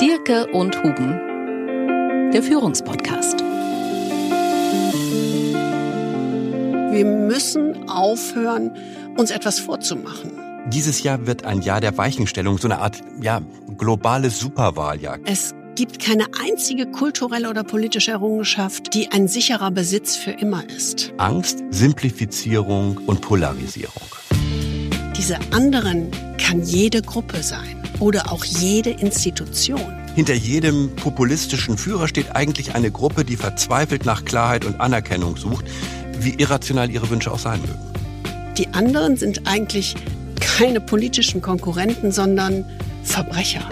Dirke und Huben, der Führungspodcast. Wir müssen aufhören, uns etwas vorzumachen. Dieses Jahr wird ein Jahr der Weichenstellung, so eine Art ja, globales Superwahljahr. Es gibt keine einzige kulturelle oder politische Errungenschaft, die ein sicherer Besitz für immer ist. Angst, Simplifizierung und Polarisierung. Diese anderen kann jede Gruppe sein oder auch jede Institution. Hinter jedem populistischen Führer steht eigentlich eine Gruppe, die verzweifelt nach Klarheit und Anerkennung sucht, wie irrational ihre Wünsche auch sein mögen. Die anderen sind eigentlich keine politischen Konkurrenten, sondern Verbrecher.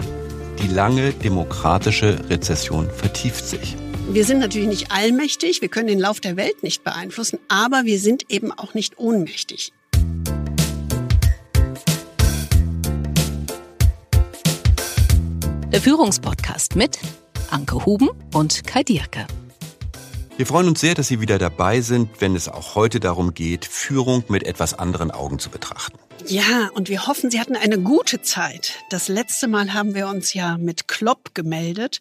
Die lange demokratische Rezession vertieft sich. Wir sind natürlich nicht allmächtig, wir können den Lauf der Welt nicht beeinflussen, aber wir sind eben auch nicht ohnmächtig. Der Führungspodcast mit Anke Huben und Kai Dierke. Wir freuen uns sehr, dass Sie wieder dabei sind, wenn es auch heute darum geht, Führung mit etwas anderen Augen zu betrachten. Ja, und wir hoffen, Sie hatten eine gute Zeit. Das letzte Mal haben wir uns ja mit Klopp gemeldet.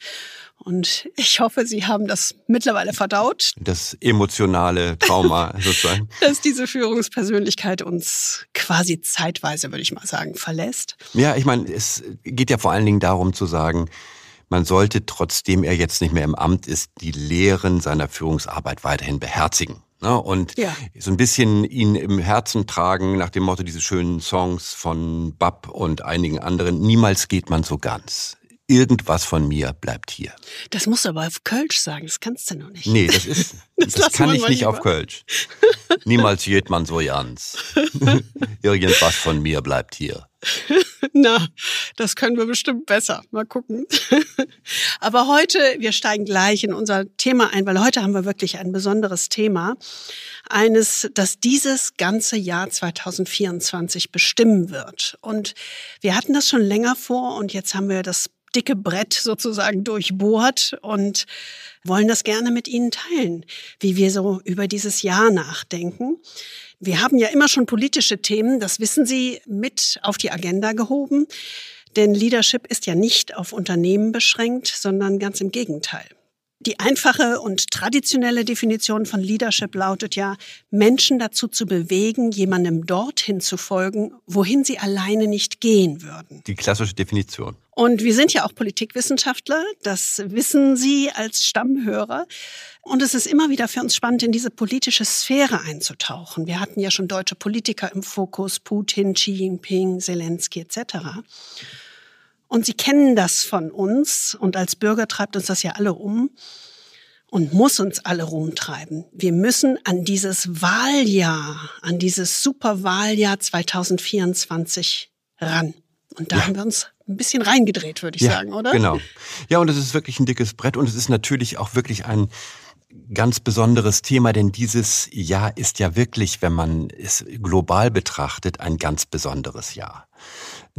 Und ich hoffe, Sie haben das mittlerweile verdaut. Das emotionale Trauma sozusagen. Dass diese Führungspersönlichkeit uns quasi zeitweise, würde ich mal sagen, verlässt. Ja, ich meine, es geht ja vor allen Dingen darum zu sagen, man sollte, trotzdem er jetzt nicht mehr im Amt ist, die Lehren seiner Führungsarbeit weiterhin beherzigen. Ne? Und ja. so ein bisschen ihn im Herzen tragen nach dem Motto diese schönen Songs von Bab und einigen anderen. Niemals geht man so ganz irgendwas von mir bleibt hier. Das musst du aber auf Kölsch sagen, das kannst du noch nicht. Nee, das ist, das, das kann ich nicht lieber. auf Kölsch. Niemals geht man so ganz. Irgendwas von mir bleibt hier. Na, das können wir bestimmt besser. Mal gucken. Aber heute, wir steigen gleich in unser Thema ein, weil heute haben wir wirklich ein besonderes Thema. Eines, das dieses ganze Jahr 2024 bestimmen wird. Und wir hatten das schon länger vor und jetzt haben wir das dicke Brett sozusagen durchbohrt und wollen das gerne mit Ihnen teilen, wie wir so über dieses Jahr nachdenken. Wir haben ja immer schon politische Themen, das wissen Sie, mit auf die Agenda gehoben. Denn Leadership ist ja nicht auf Unternehmen beschränkt, sondern ganz im Gegenteil. Die einfache und traditionelle Definition von Leadership lautet ja, Menschen dazu zu bewegen, jemandem dorthin zu folgen, wohin sie alleine nicht gehen würden. Die klassische Definition. Und wir sind ja auch Politikwissenschaftler, das wissen Sie als Stammhörer. Und es ist immer wieder für uns spannend, in diese politische Sphäre einzutauchen. Wir hatten ja schon deutsche Politiker im Fokus, Putin, Xi Jinping, Zelensky etc. Und sie kennen das von uns und als Bürger treibt uns das ja alle um und muss uns alle rumtreiben. Wir müssen an dieses Wahljahr, an dieses Superwahljahr 2024 ran. Und da ja. haben wir uns ein bisschen reingedreht, würde ich ja, sagen, oder? Genau. Ja, und es ist wirklich ein dickes Brett und es ist natürlich auch wirklich ein ganz besonderes Thema, denn dieses Jahr ist ja wirklich, wenn man es global betrachtet, ein ganz besonderes Jahr.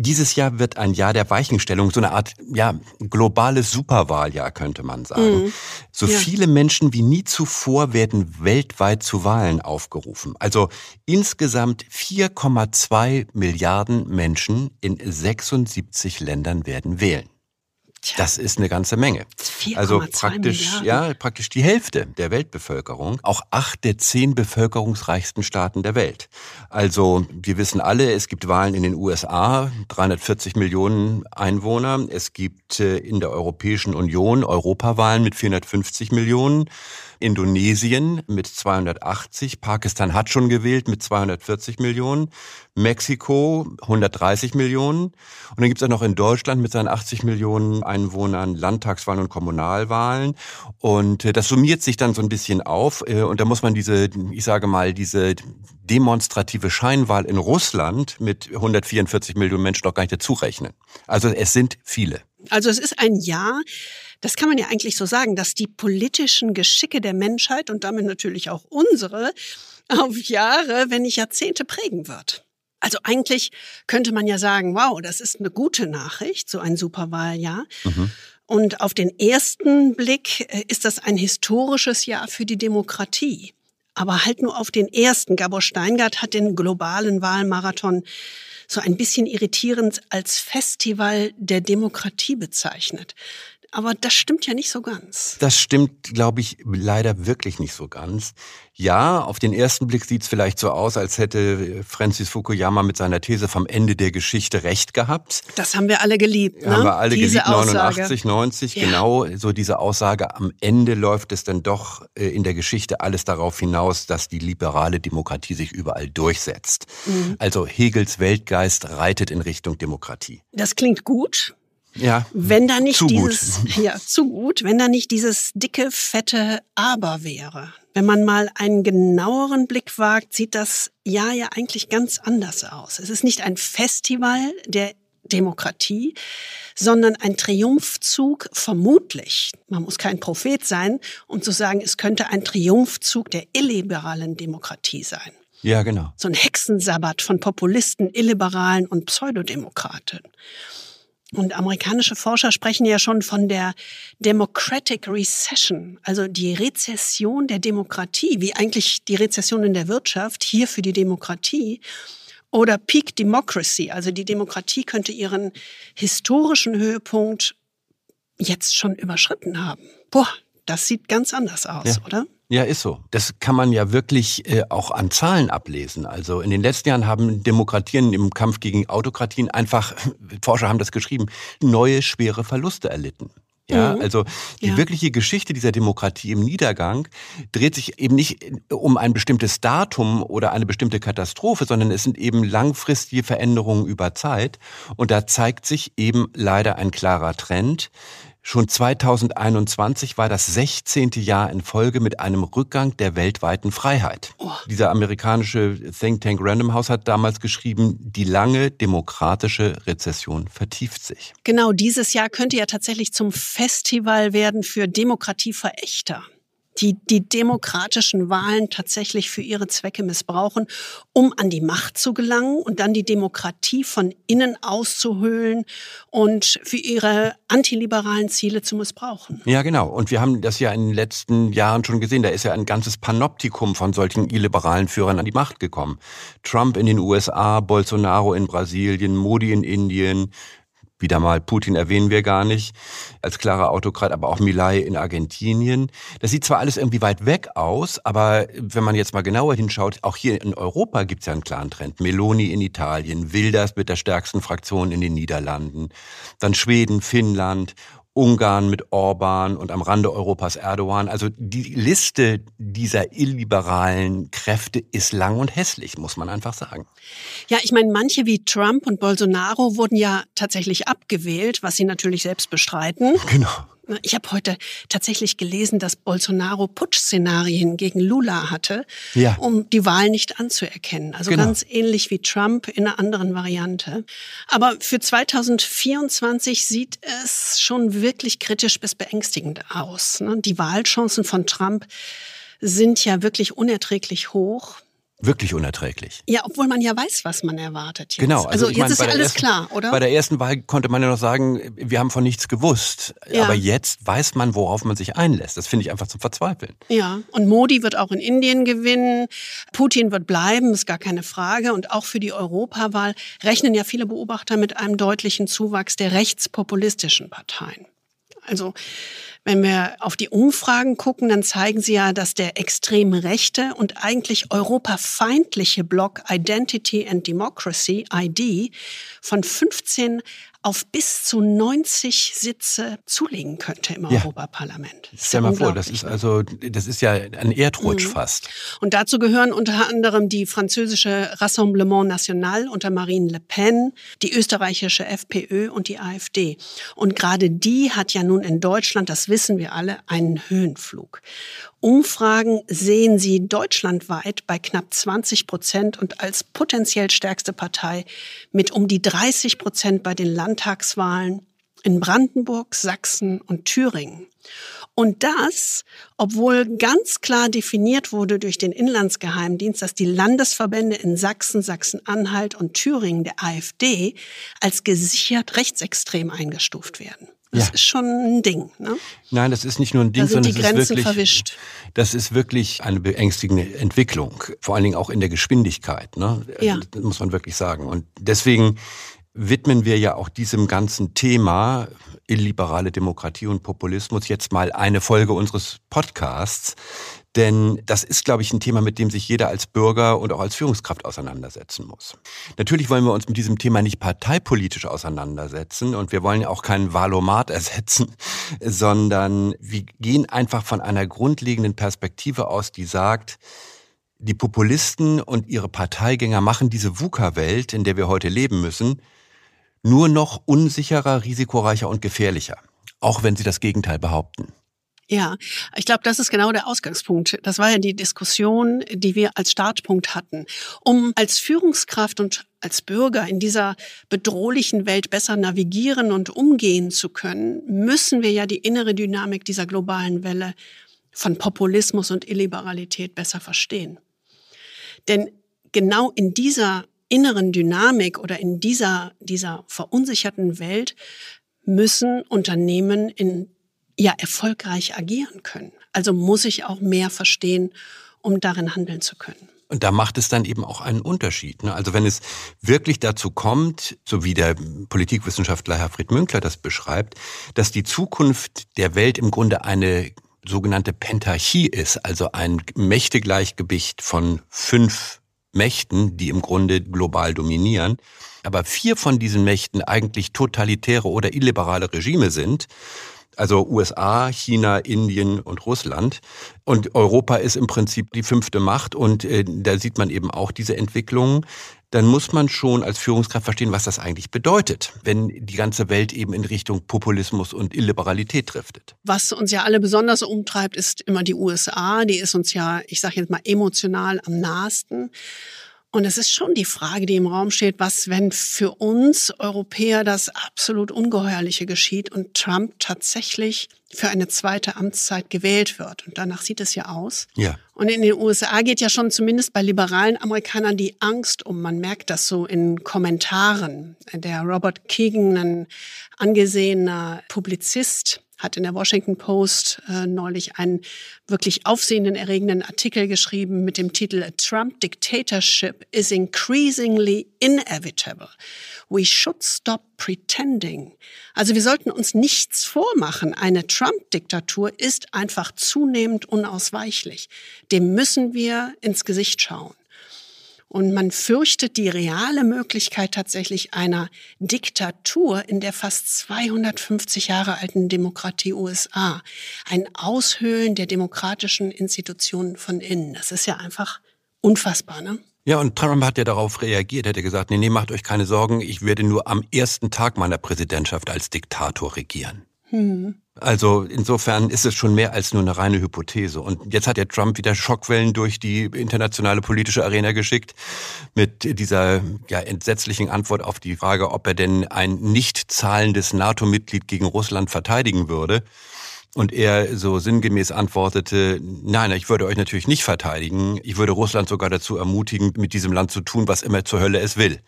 Dieses Jahr wird ein Jahr der Weichenstellung, so eine Art ja, globales Superwahljahr, könnte man sagen. Mhm. So ja. viele Menschen wie nie zuvor werden weltweit zu Wahlen aufgerufen. Also insgesamt 4,2 Milliarden Menschen in 76 Ländern werden wählen. Tja. Das ist eine ganze Menge. Also praktisch, Milliarden. ja, praktisch die Hälfte der Weltbevölkerung. Auch acht der zehn bevölkerungsreichsten Staaten der Welt. Also, wir wissen alle, es gibt Wahlen in den USA, 340 Millionen Einwohner. Es gibt äh, in der Europäischen Union Europawahlen mit 450 Millionen. Indonesien mit 280, Pakistan hat schon gewählt mit 240 Millionen, Mexiko 130 Millionen und dann gibt es auch noch in Deutschland mit seinen 80 Millionen Einwohnern Landtagswahlen und Kommunalwahlen und äh, das summiert sich dann so ein bisschen auf äh, und da muss man diese, ich sage mal, diese demonstrative Scheinwahl in Russland mit 144 Millionen Menschen doch gar nicht dazu rechnen. Also es sind viele. Also es ist ein Jahr, das kann man ja eigentlich so sagen, dass die politischen Geschicke der Menschheit und damit natürlich auch unsere auf Jahre, wenn nicht Jahrzehnte prägen wird. Also eigentlich könnte man ja sagen, wow, das ist eine gute Nachricht, so ein Superwahljahr. Mhm. Und auf den ersten Blick äh, ist das ein historisches Jahr für die Demokratie. Aber halt nur auf den ersten. Gabor Steingart hat den globalen Wahlmarathon so ein bisschen irritierend als Festival der Demokratie bezeichnet. Aber das stimmt ja nicht so ganz. Das stimmt, glaube ich, leider wirklich nicht so ganz. Ja, auf den ersten Blick sieht es vielleicht so aus, als hätte Francis Fukuyama mit seiner These vom Ende der Geschichte recht gehabt. Das haben wir alle geliebt. Ne? Haben wir alle Diese geliebt, Aussage. 89, 90, Ja. genau. So diese Aussage, am Ende läuft es dann doch äh, in der Geschichte alles darauf hinaus, dass die liberale Demokratie sich überall durchsetzt. Mhm. Also Hegels Weltgeist reitet in Richtung Demokratie. Das klingt gut. Ja, Wenn da nicht Zu gut. dieses, ja, zu gut, wenn da nicht dieses dicke, fette Aber wäre. Wenn man mal einen genaueren Blick wagt, sieht das Jahr ja eigentlich ganz anders aus. Es ist nicht ein Festival der Demokratie, sondern ein Triumphzug vermutlich. Man muss kein Prophet sein, um zu sagen, es könnte ein Triumphzug der illiberalen Demokratie sein. ja, genau. So ein Hexensabbat von Populisten, Illiberalen und Pseudodemokraten. Und amerikanische Forscher sprechen ja schon von der Democratic Recession, also die Rezession der Demokratie, wie eigentlich die Rezession in der Wirtschaft, hier für die Demokratie. Oder Peak Democracy, also die Demokratie könnte ihren historischen Höhepunkt jetzt schon überschritten haben. Boah, das sieht ganz anders aus, Ja. oder? Ja, ist so. Das kann man ja wirklich äh, auch an Zahlen ablesen. Also in den letzten Jahren haben Demokratien im Kampf gegen Autokratien einfach, Forscher haben das geschrieben, neue schwere Verluste erlitten. Ja, Mhm. also die Ja. wirkliche Geschichte dieser Demokratie im Niedergang dreht sich eben nicht um ein bestimmtes Datum oder eine bestimmte Katastrophe, sondern es sind eben langfristige Veränderungen über Zeit. Und da zeigt sich eben leider ein klarer Trend. Schon 2021 war das 16. Jahr in Folge mit einem Rückgang der weltweiten Freiheit. Oh. Dieser amerikanische Think Tank Random House hat damals geschrieben, die lange demokratische Rezession vertieft sich. Genau, dieses Jahr könnte ja tatsächlich zum Festival werden für Demokratieverächter, die die demokratischen Wahlen tatsächlich für ihre Zwecke missbrauchen, um an die Macht zu gelangen und dann die Demokratie von innen auszuhöhlen und für ihre antiliberalen Ziele zu missbrauchen. Ja, genau. Und wir haben das ja in den letzten Jahren schon gesehen. Da ist ja ein ganzes Panoptikum von solchen illiberalen Führern an die Macht gekommen. Trump in den USA, Bolsonaro in Brasilien, Modi in Indien. Wieder mal Putin erwähnen wir gar nicht als klarer Autokrat, aber auch Milei in Argentinien. Das sieht zwar alles irgendwie weit weg aus, aber wenn man jetzt mal genauer hinschaut, auch hier in Europa gibt es ja einen klaren Trend. Meloni in Italien, Wilders mit der stärksten Fraktion in den Niederlanden, dann Schweden, Finnland Ungarn mit Orban und am Rande Europas Erdogan. Also die Liste dieser illiberalen Kräfte ist lang und hässlich, muss man einfach sagen. Ja, ich meine, manche wie Trump und Bolsonaro wurden ja tatsächlich abgewählt, was sie natürlich selbst bestreiten. Genau. Ich habe heute tatsächlich gelesen, dass Bolsonaro Putsch-Szenarien gegen Lula hatte, Ja. um die Wahl nicht anzuerkennen. Also Genau. ganz ähnlich wie Trump in einer anderen Variante. Aber für 2024 sieht es schon wirklich kritisch bis beängstigend aus. ne? Die Wahlchancen von Trump sind ja wirklich unerträglich hoch. Wirklich unerträglich. Ja, obwohl man ja weiß, was man erwartet jetzt. Genau. Also, ich jetzt meine, ist ja alles ersten, klar, oder? Bei der ersten Wahl konnte man ja noch sagen, wir haben von nichts gewusst. Ja. Aber jetzt weiß man, worauf man sich einlässt. Das finde ich einfach zum Verzweifeln. Ja, und Modi wird auch in Indien gewinnen. Putin wird bleiben, ist gar keine Frage. Und auch für die Europawahl rechnen ja viele Beobachter mit einem deutlichen Zuwachs der rechtspopulistischen Parteien. Also, wenn wir auf die Umfragen gucken, dann zeigen sie ja, dass der extrem rechte und eigentlich europafeindliche Block Identity and Democracy, ID, von 15 auf bis zu 90 Sitze zulegen könnte im Ja. Europaparlament. Stell ja mal vor, das ist also, das ist ja ein Erdrutsch fast. Und dazu gehören unter anderem die französische Rassemblement National unter Marine Le Pen, die österreichische FPÖ und die AfD. Und gerade die hat ja nun in Deutschland, das wissen wir alle, einen Höhenflug. Umfragen sehen sie deutschlandweit bei knapp 20 Prozent und als potenziell stärkste Partei mit um die 30 Prozent bei den Landtagswahlen in Brandenburg, Sachsen und Thüringen. Und das, obwohl ganz klar definiert wurde durch den Inlandsgeheimdienst, dass die Landesverbände in Sachsen, Sachsen-Anhalt und Thüringen der AfD als gesichert rechtsextrem eingestuft werden. Das Ja. ist schon ein Ding. Ne? Nein, das ist nicht nur ein Ding, Da sind die sondern es Grenzen ist wirklich, verwischt. das ist wirklich eine beängstigende Entwicklung, vor allen Dingen auch in der Geschwindigkeit. Ne? Ja. Das muss man wirklich sagen. Und deswegen widmen wir ja auch diesem ganzen Thema illiberale Demokratie und Populismus jetzt mal eine Folge unseres Podcasts. Denn das ist, glaube ich, ein Thema, mit dem sich jeder als Bürger und auch als Führungskraft auseinandersetzen muss. Natürlich wollen wir uns mit diesem Thema nicht parteipolitisch auseinandersetzen und wir wollen auch keinen Valomat ersetzen, sondern wir gehen einfach von einer grundlegenden Perspektive aus, die sagt, die Populisten und ihre Parteigänger machen diese VUCA-Welt, in der wir heute leben müssen, nur noch unsicherer, risikoreicher und gefährlicher. Auch wenn sie das Gegenteil behaupten. Ja, ich glaube, das ist genau der Ausgangspunkt. Das war ja die Diskussion, die wir als Startpunkt hatten. Um als Führungskraft und als Bürger in dieser bedrohlichen Welt besser navigieren und umgehen zu können, müssen wir ja die innere Dynamik dieser globalen Welle von Populismus und Illiberalität besser verstehen. Denn genau in dieser inneren Dynamik oder in dieser, dieser verunsicherten Welt müssen Unternehmen in ja erfolgreich agieren können. Also muss ich auch mehr verstehen, um darin handeln zu können. Und da macht es dann eben auch einen Unterschied. Ne? Also wenn es wirklich dazu kommt, so wie der Politikwissenschaftler Herfried Münkler das beschreibt, dass die Zukunft der Welt im Grunde eine sogenannte Pentarchie ist, also ein Mächtegleichgewicht von fünf Mächten, die im Grunde global dominieren, aber vier von diesen Mächten eigentlich totalitäre oder illiberale Regime sind, also USA, China, Indien und Russland. Und Europa ist im Prinzip die fünfte Macht und äh, da sieht man eben auch diese Entwicklung. Dann muss man schon als Führungskraft verstehen, was das eigentlich bedeutet, wenn die ganze Welt eben in Richtung Populismus und Illiberalität driftet. Was uns ja alle besonders umtreibt, ist immer die USA. Die ist uns ja, ich sage jetzt mal, emotional am nahesten. Und es ist schon die Frage, die im Raum steht, was, wenn für uns Europäer das absolut Ungeheuerliche geschieht und Trump tatsächlich für eine zweite Amtszeit gewählt wird. Und danach sieht es ja aus. Ja. Und in den USA geht ja schon zumindest bei liberalen Amerikanern die Angst um. Man merkt das so in Kommentaren. Der Robert Keegan, ein angesehener Publizist, hat in der Washington Post äh, neulich einen wirklich aufsehenden erregenden Artikel geschrieben mit dem Titel A Trump Dictatorship is increasingly inevitable. We should stop pretending. Also wir sollten uns nichts vormachen. Eine Trump-Diktatur ist einfach zunehmend unausweichlich. Dem müssen wir ins Gesicht schauen. Und man fürchtet die reale Möglichkeit tatsächlich einer Diktatur in der fast 250 Jahre alten Demokratie USA. Ein Aushöhlen der demokratischen Institutionen von innen. Das ist ja einfach unfassbar, ne? Ja, und Trump hat ja darauf reagiert, hätte gesagt, nee, nee, macht euch keine Sorgen, ich werde nur am ersten Tag meiner Präsidentschaft als Diktator regieren. Hm. Also insofern ist es schon mehr als nur eine reine Hypothese. Und jetzt hat der Trump wieder Schockwellen durch die internationale politische Arena geschickt mit dieser ja, entsetzlichen Antwort auf die Frage, ob er denn ein nicht zahlendes NATO-Mitglied gegen Russland verteidigen würde. Und er so sinngemäß antwortete, nein, ich würde euch natürlich nicht verteidigen. Ich würde Russland sogar dazu ermutigen, mit diesem Land zu tun, was immer zur Hölle es will.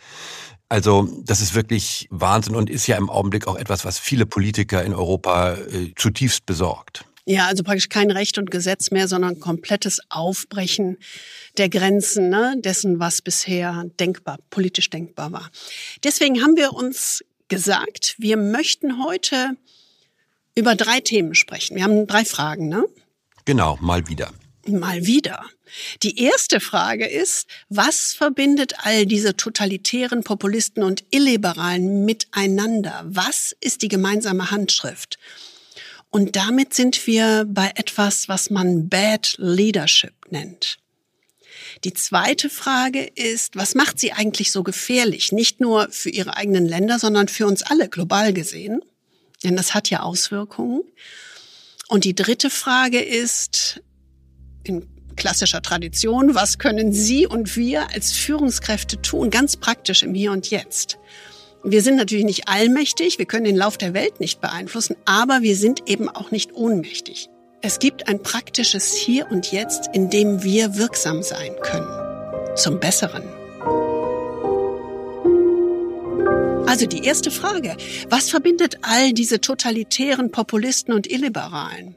Also das ist wirklich Wahnsinn und ist ja im Augenblick auch etwas, was viele Politiker in Europa äh, zutiefst besorgt. Ja, also praktisch kein Recht und Gesetz mehr, sondern komplettes Aufbrechen der Grenzen ne, dessen, was bisher denkbar, politisch denkbar war. Deswegen haben wir uns gesagt, wir möchten heute über drei Themen sprechen. Wir haben drei Fragen, ne? Genau, mal wieder. Mal wieder. Die erste Frage ist, was verbindet all diese totalitären Populisten und Illiberalen miteinander? Was ist die gemeinsame Handschrift? Und damit sind wir bei etwas, was man Bad Leadership nennt. Die zweite Frage ist, was macht sie eigentlich so gefährlich? Nicht nur für ihre eigenen Länder, sondern für uns alle global gesehen. Denn das hat ja Auswirkungen. Und die dritte Frage ist, in klassischer Tradition, was können Sie und wir als Führungskräfte tun, ganz praktisch im Hier und Jetzt? Wir sind natürlich nicht allmächtig, wir können den Lauf der Welt nicht beeinflussen, aber wir sind eben auch nicht ohnmächtig. Es gibt ein praktisches Hier und Jetzt, in dem wir wirksam sein können. Zum Besseren. Also die erste Frage, was verbindet all diese totalitären Populisten und Illiberalen?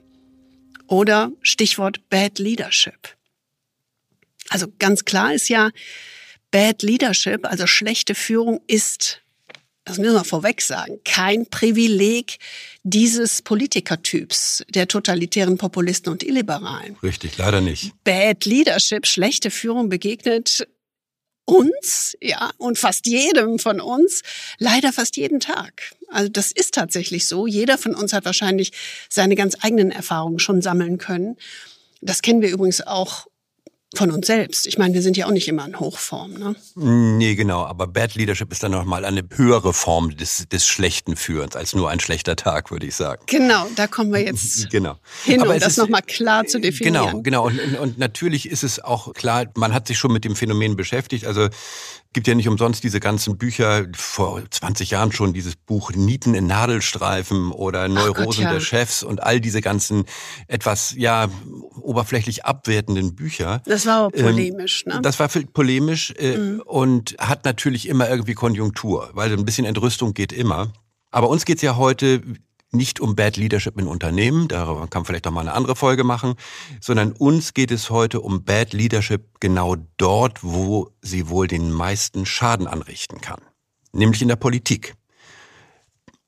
Oder Stichwort Bad Leadership. Also ganz klar ist ja, Bad Leadership, also schlechte Führung, ist, das müssen wir vorweg sagen, kein Privileg dieses Politikertyps der totalitären Populisten und Illiberalen. Richtig, leider nicht. Bad Leadership, schlechte Führung begegnet uns, ja, und fast jedem von uns, leider fast jeden Tag. Also das ist tatsächlich so. Jeder von uns hat wahrscheinlich seine ganz eigenen Erfahrungen schon sammeln können. Das kennen wir übrigens auch von uns selbst. Ich meine, wir sind ja auch nicht immer in Hochform. Ne? Nee, genau. Aber Bad Leadership ist dann nochmal eine höhere Form des, des schlechten Führens als nur ein schlechter Tag, würde ich sagen. Genau, da kommen wir jetzt genau. hin, um das nochmal klar zu definieren. Genau, genau. Und, und natürlich ist es auch klar, man hat sich schon mit dem Phänomen beschäftigt. Also gibt ja nicht umsonst diese ganzen Bücher, vor 20 Jahren schon dieses Buch Nieten in Nadelstreifen oder Neurosen Gott, ja. der Chefs und all diese ganzen etwas, ja, oberflächlich abwertenden Bücher. Das war ähm, polemisch, ne? Das war polemisch äh, mhm. und hat natürlich immer irgendwie Konjunktur, weil ein bisschen Entrüstung geht immer. Aber uns geht's ja heute nicht um Bad Leadership in Unternehmen, darüber kann man vielleicht auch mal eine andere Folge machen, sondern uns geht es heute um Bad Leadership genau dort, wo sie wohl den meisten Schaden anrichten kann, nämlich in der Politik.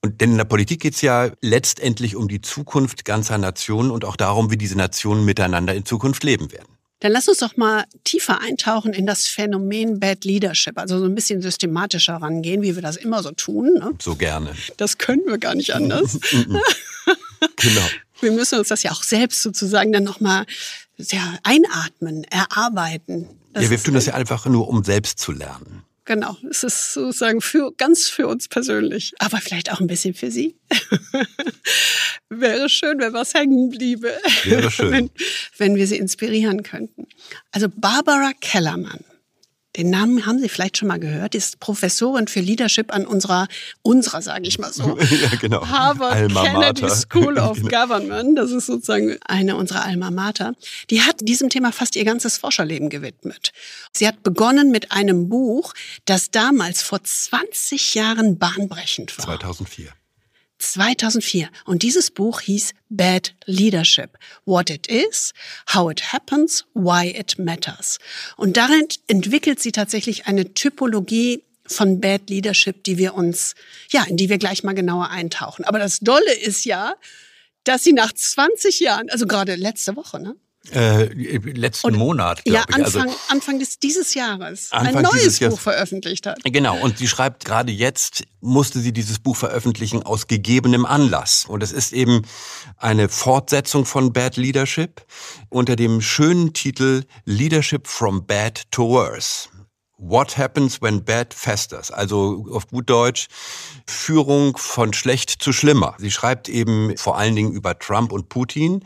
Und denn in der Politik geht es ja letztendlich um die Zukunft ganzer Nationen und auch darum, wie diese Nationen miteinander in Zukunft leben werden. Dann lass uns doch mal tiefer eintauchen in das Phänomen Bad Leadership, also so ein bisschen systematischer rangehen, wie wir das immer so tun. Ne? So gerne. Das können wir gar nicht anders. genau. Wir müssen uns das ja auch selbst sozusagen dann nochmal ja, einatmen, erarbeiten. Das ja, wir tun das ja einfach nur, um selbst zu lernen. Genau, es ist sozusagen für, ganz für uns persönlich, aber vielleicht auch ein bisschen für Sie. Wäre schön, wenn was hängen bliebe. Wäre schön. Wenn, wenn wir Sie inspirieren könnten. Also Barbara Kellermann den Namen haben Sie vielleicht schon mal gehört. Die ist Professorin für Leadership an unserer, unserer, sage ich mal so, ja, genau. Harvard Kennedy. School of genau. Government. Das ist sozusagen eine unserer Alma Mater. Die hat diesem Thema fast ihr ganzes Forscherleben gewidmet. Sie hat begonnen mit einem Buch, das damals vor 20 Jahren bahnbrechend war. 2004. 2004. Und dieses Buch hieß Bad Leadership. What it is, how it happens, why it matters. Und darin entwickelt sie tatsächlich eine Typologie von Bad Leadership, die wir uns, ja, in die wir gleich mal genauer eintauchen. Aber das Dolle ist ja, dass sie nach 20 Jahren, also gerade letzte Woche, ne? Äh, letzten und, Monat, glaube ja, ich. Also Anfang, also, Anfang des, dieses Jahres Anfang ein neues Buch veröffentlicht hat. Genau, und sie schreibt gerade jetzt, musste sie dieses Buch veröffentlichen aus gegebenem Anlass. Und es ist eben eine Fortsetzung von Bad Leadership unter dem schönen Titel Leadership from Bad to Worse. What happens when bad festers? Also auf gut Deutsch, Führung von schlecht zu schlimmer. Sie schreibt eben vor allen Dingen über Trump und Putin,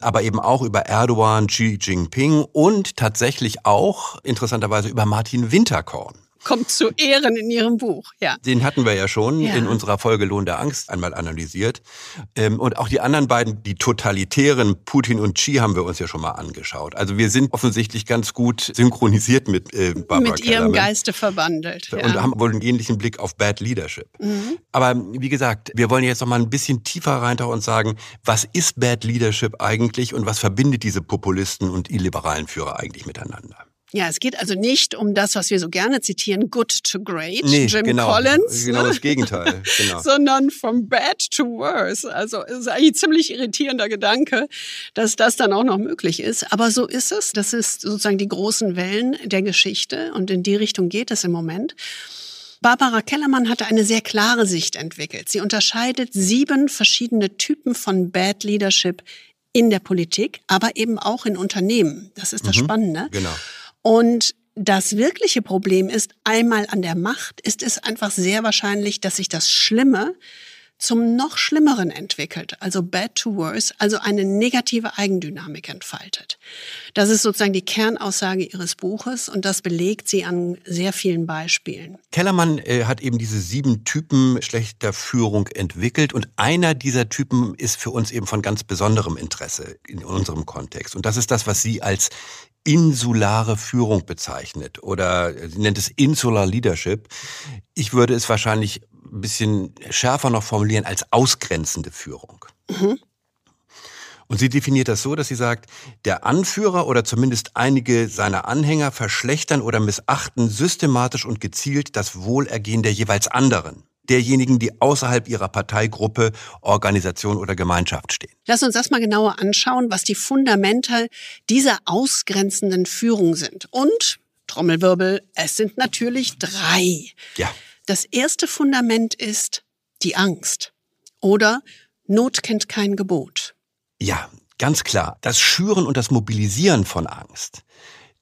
aber eben auch über Erdogan, Xi Jinping und tatsächlich auch interessanterweise über Martin Winterkorn kommt zu Ehren in Ihrem Buch. Ja. Den hatten wir ja schon ja. in unserer Folge Lohn der Angst einmal analysiert. Ähm, und auch die anderen beiden, die totalitären Putin und Xi, haben wir uns ja schon mal angeschaut. Also wir sind offensichtlich ganz gut synchronisiert mit äh, Barbara Mit Ihrem Geiste verbandelt. Ja. Und haben wohl einen ähnlichen Blick auf Bad Leadership. Mhm. Aber wie gesagt, wir wollen jetzt noch mal ein bisschen tiefer reintauchen und sagen, was ist Bad Leadership eigentlich und was verbindet diese Populisten und illiberalen Führer eigentlich miteinander? Ja, es geht also nicht um das, was wir so gerne zitieren, good to great, nee, Jim genau, Collins. Genau das Gegenteil. Genau. sondern from bad to worse. Also es ist eigentlich ein ziemlich irritierender Gedanke, dass das dann auch noch möglich ist. Aber so ist es. Das ist sozusagen die großen Wellen der Geschichte und in die Richtung geht es im Moment. Barbara Kellermann hatte eine sehr klare Sicht entwickelt. Sie unterscheidet sieben verschiedene Typen von Bad Leadership in der Politik, aber eben auch in Unternehmen. Das ist das mhm, Spannende. Genau. Und das wirkliche Problem ist, einmal an der Macht ist es einfach sehr wahrscheinlich, dass sich das Schlimme zum noch Schlimmeren entwickelt, also bad to worse, also eine negative Eigendynamik entfaltet. Das ist sozusagen die Kernaussage Ihres Buches und das belegt sie an sehr vielen Beispielen. Kellermann äh, hat eben diese sieben Typen schlechter Führung entwickelt und einer dieser Typen ist für uns eben von ganz besonderem Interesse in unserem Kontext und das ist das, was Sie als insulare Führung bezeichnet oder sie nennt es Insular Leadership. Ich würde es wahrscheinlich ein bisschen schärfer noch formulieren als ausgrenzende Führung. Mhm. Und sie definiert das so, dass sie sagt, der Anführer oder zumindest einige seiner Anhänger verschlechtern oder missachten systematisch und gezielt das Wohlergehen der jeweils anderen derjenigen, die außerhalb ihrer Parteigruppe, Organisation oder Gemeinschaft stehen. Lass uns das mal genauer anschauen, was die Fundamente dieser ausgrenzenden Führung sind. Und, Trommelwirbel, es sind natürlich drei. Ja. Das erste Fundament ist die Angst oder Not kennt kein Gebot. Ja, ganz klar. Das Schüren und das Mobilisieren von Angst,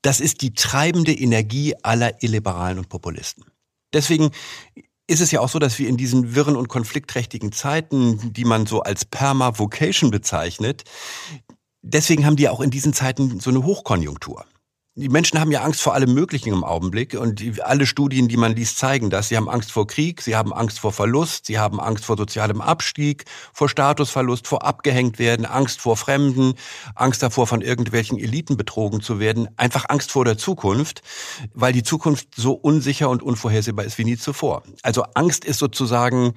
das ist die treibende Energie aller Illiberalen und Populisten. Deswegen ist es ja auch so, dass wir in diesen wirren und konfliktträchtigen Zeiten, die man so als Perma-Vocation bezeichnet, deswegen haben die auch in diesen Zeiten so eine Hochkonjunktur. Die Menschen haben ja Angst vor allem Möglichen im Augenblick und die, alle Studien, die man liest, zeigen das. Sie haben Angst vor Krieg, sie haben Angst vor Verlust, sie haben Angst vor sozialem Abstieg, vor Statusverlust, vor abgehängt werden, Angst vor Fremden, Angst davor, von irgendwelchen Eliten betrogen zu werden, einfach Angst vor der Zukunft, weil die Zukunft so unsicher und unvorhersehbar ist wie nie zuvor. Also Angst ist sozusagen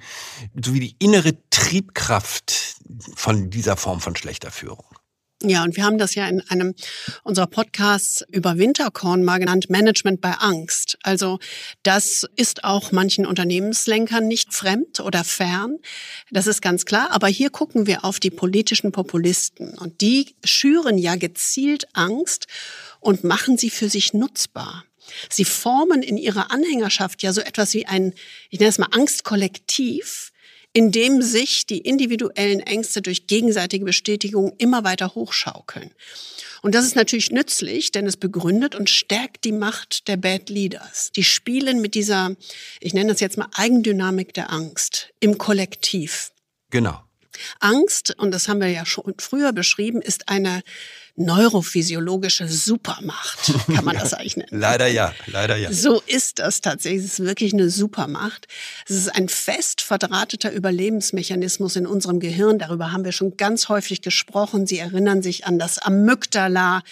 so wie die innere Triebkraft von dieser Form von schlechter Führung. Ja, und wir haben das ja in einem unserer Podcasts über Winterkorn mal genannt, Management bei Angst. Also das ist auch manchen Unternehmenslenkern nicht fremd oder fern. Das ist ganz klar. Aber hier gucken wir auf die politischen Populisten. Und die schüren ja gezielt Angst und machen sie für sich nutzbar. Sie formen in ihrer Anhängerschaft ja so etwas wie ein, ich nenne es mal Angstkollektiv, in dem sich die individuellen Ängste durch gegenseitige Bestätigung immer weiter hochschaukeln. Und das ist natürlich nützlich, denn es begründet und stärkt die Macht der Bad Leaders. Die spielen mit dieser, ich nenne das jetzt mal Eigendynamik der Angst im Kollektiv. Genau. Angst, und das haben wir ja schon früher beschrieben, ist eine neurophysiologische Supermacht, kann man das eigentlich nennen. leider ja, leider ja. So ist das tatsächlich. Es ist wirklich eine Supermacht. Es ist ein fest verdrahteter Überlebensmechanismus in unserem Gehirn. Darüber haben wir schon ganz häufig gesprochen. Sie erinnern sich an das Amygdala,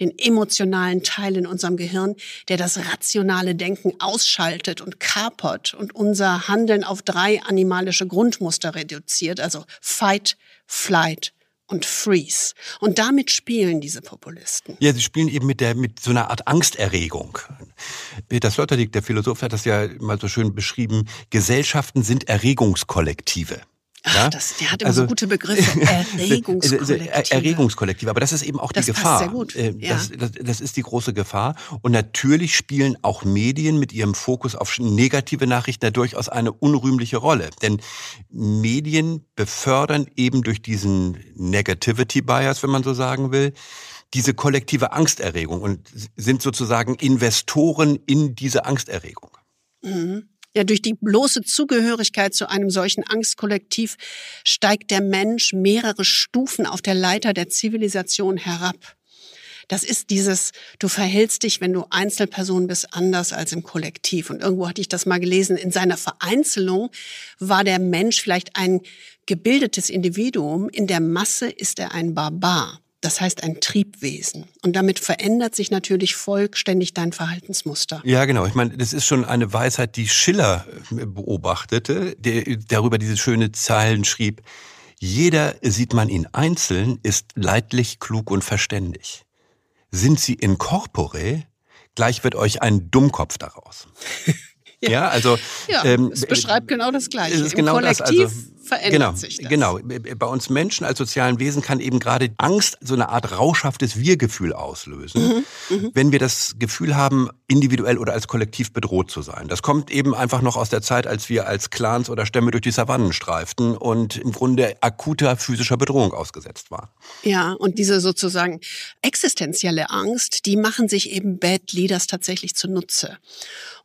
den emotionalen Teil in unserem Gehirn, der das rationale Denken ausschaltet und kapert und unser Handeln auf drei animalische Grundmuster reduziert, also Fight, Flight und Freeze. Und damit spielen diese Populisten. Ja, sie spielen eben mit der, mit so einer Art Angsterregung. Peter Sloterdijk, der Philosoph, hat das ja mal so schön beschrieben. Gesellschaften sind Erregungskollektive. Ach, das, der hat immer also, so gute Begriffe. Erregungskollektive. Erregungskollektive. Aber das ist eben auch das die Gefahr. Sehr gut. Äh, ja. Das, das, das ist die große Gefahr. Und natürlich spielen auch Medien mit ihrem Fokus auf negative Nachrichten da durchaus eine unrühmliche Rolle. Denn Medien befördern eben durch diesen Negativity Bias, wenn man so sagen will, diese kollektive Angsterregung und sind sozusagen Investoren in diese Angsterregung. Mhm. Ja, durch die bloße Zugehörigkeit zu einem solchen Angstkollektiv steigt der Mensch mehrere Stufen auf der Leiter der Zivilisation herab. Das ist dieses, du verhältst dich, wenn du Einzelperson bist, anders als im Kollektiv. Und irgendwo hatte ich das mal gelesen, in seiner Vereinzelung war der Mensch vielleicht ein gebildetes Individuum, in der Masse ist er ein Barbar. Das heißt ein Triebwesen. Und damit verändert sich natürlich vollständig dein Verhaltensmuster. Ja, genau. Ich meine, das ist schon eine Weisheit, die Schiller äh, beobachtete, der darüber diese schöne Zeilen schrieb. Jeder, sieht man ihn einzeln, ist leidlich, klug und verständig. Sind sie in corpore, gleich wird euch ein Dummkopf daraus. ja. ja, also. Ja, ähm, es beschreibt genau das Gleiche. Es ist Im genau Kollektiv das, also, verändert genau, sich das. Genau. Bei uns Menschen als sozialen Wesen kann eben gerade Angst so eine Art rauschhaftes Wir-Gefühl auslösen, mhm, mhm, wenn wir das Gefühl haben, individuell oder als Kollektiv bedroht zu sein. Das kommt eben einfach noch aus der Zeit, als wir als Clans oder Stämme durch die Savannen streiften und im Grunde akuter physischer Bedrohung ausgesetzt waren. Ja, und diese sozusagen existenzielle Angst, die machen sich eben Bad Leaders tatsächlich zunutze.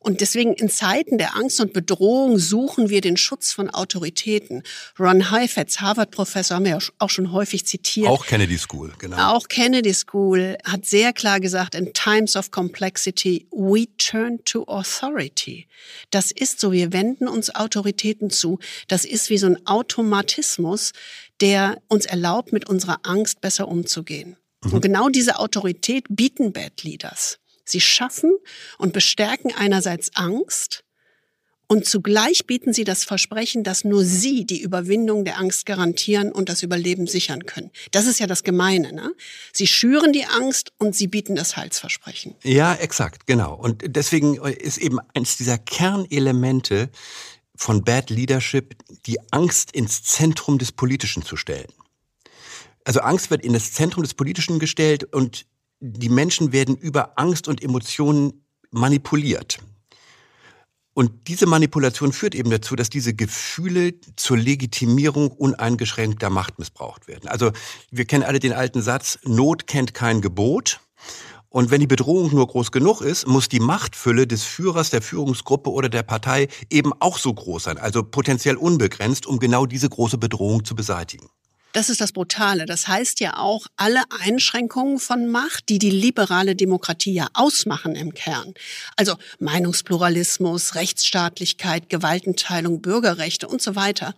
Und deswegen in Zeiten der Angst und Bedrohung suchen wir den Schutz von Autoritäten. Ron Heifetz, Harvard-Professor, haben wir auch schon häufig zitiert. Auch Kennedy School, genau. Auch Kennedy School hat sehr klar gesagt, in times of complexity, we turn to authority. Das ist so, wir wenden uns Autoritäten zu. Das ist wie so ein Automatismus, der uns erlaubt, mit unserer Angst besser umzugehen. Mhm. Und genau diese Autorität bieten Bad Leaders. Sie schaffen und bestärken einerseits Angst, Und zugleich bieten sie das Versprechen, dass nur sie die Überwindung der Angst garantieren und das Überleben sichern können. Das ist ja das Gemeine. Ne? Sie schüren die Angst und sie bieten das Heilsversprechen. Ja, exakt, genau. Und deswegen ist eben eines dieser Kernelemente von Bad Leadership, die Angst ins Zentrum des Politischen zu stellen. Also Angst wird in das Zentrum des Politischen gestellt und die Menschen werden über Angst und Emotionen manipuliert. Und diese Manipulation führt eben dazu, dass diese Gefühle zur Legitimierung uneingeschränkter Macht missbraucht werden. Also wir kennen alle den alten Satz, Not kennt kein Gebot. Und wenn die Bedrohung nur groß genug ist, muss die Machtfülle des Führers, der Führungsgruppe oder der Partei eben auch so groß sein, also potenziell unbegrenzt, um genau diese große Bedrohung zu beseitigen. Das ist das Brutale. Das heißt ja auch, alle Einschränkungen von Macht, die die liberale Demokratie ja ausmachen im Kern, also Meinungspluralismus, Rechtsstaatlichkeit, Gewaltenteilung, Bürgerrechte und so weiter,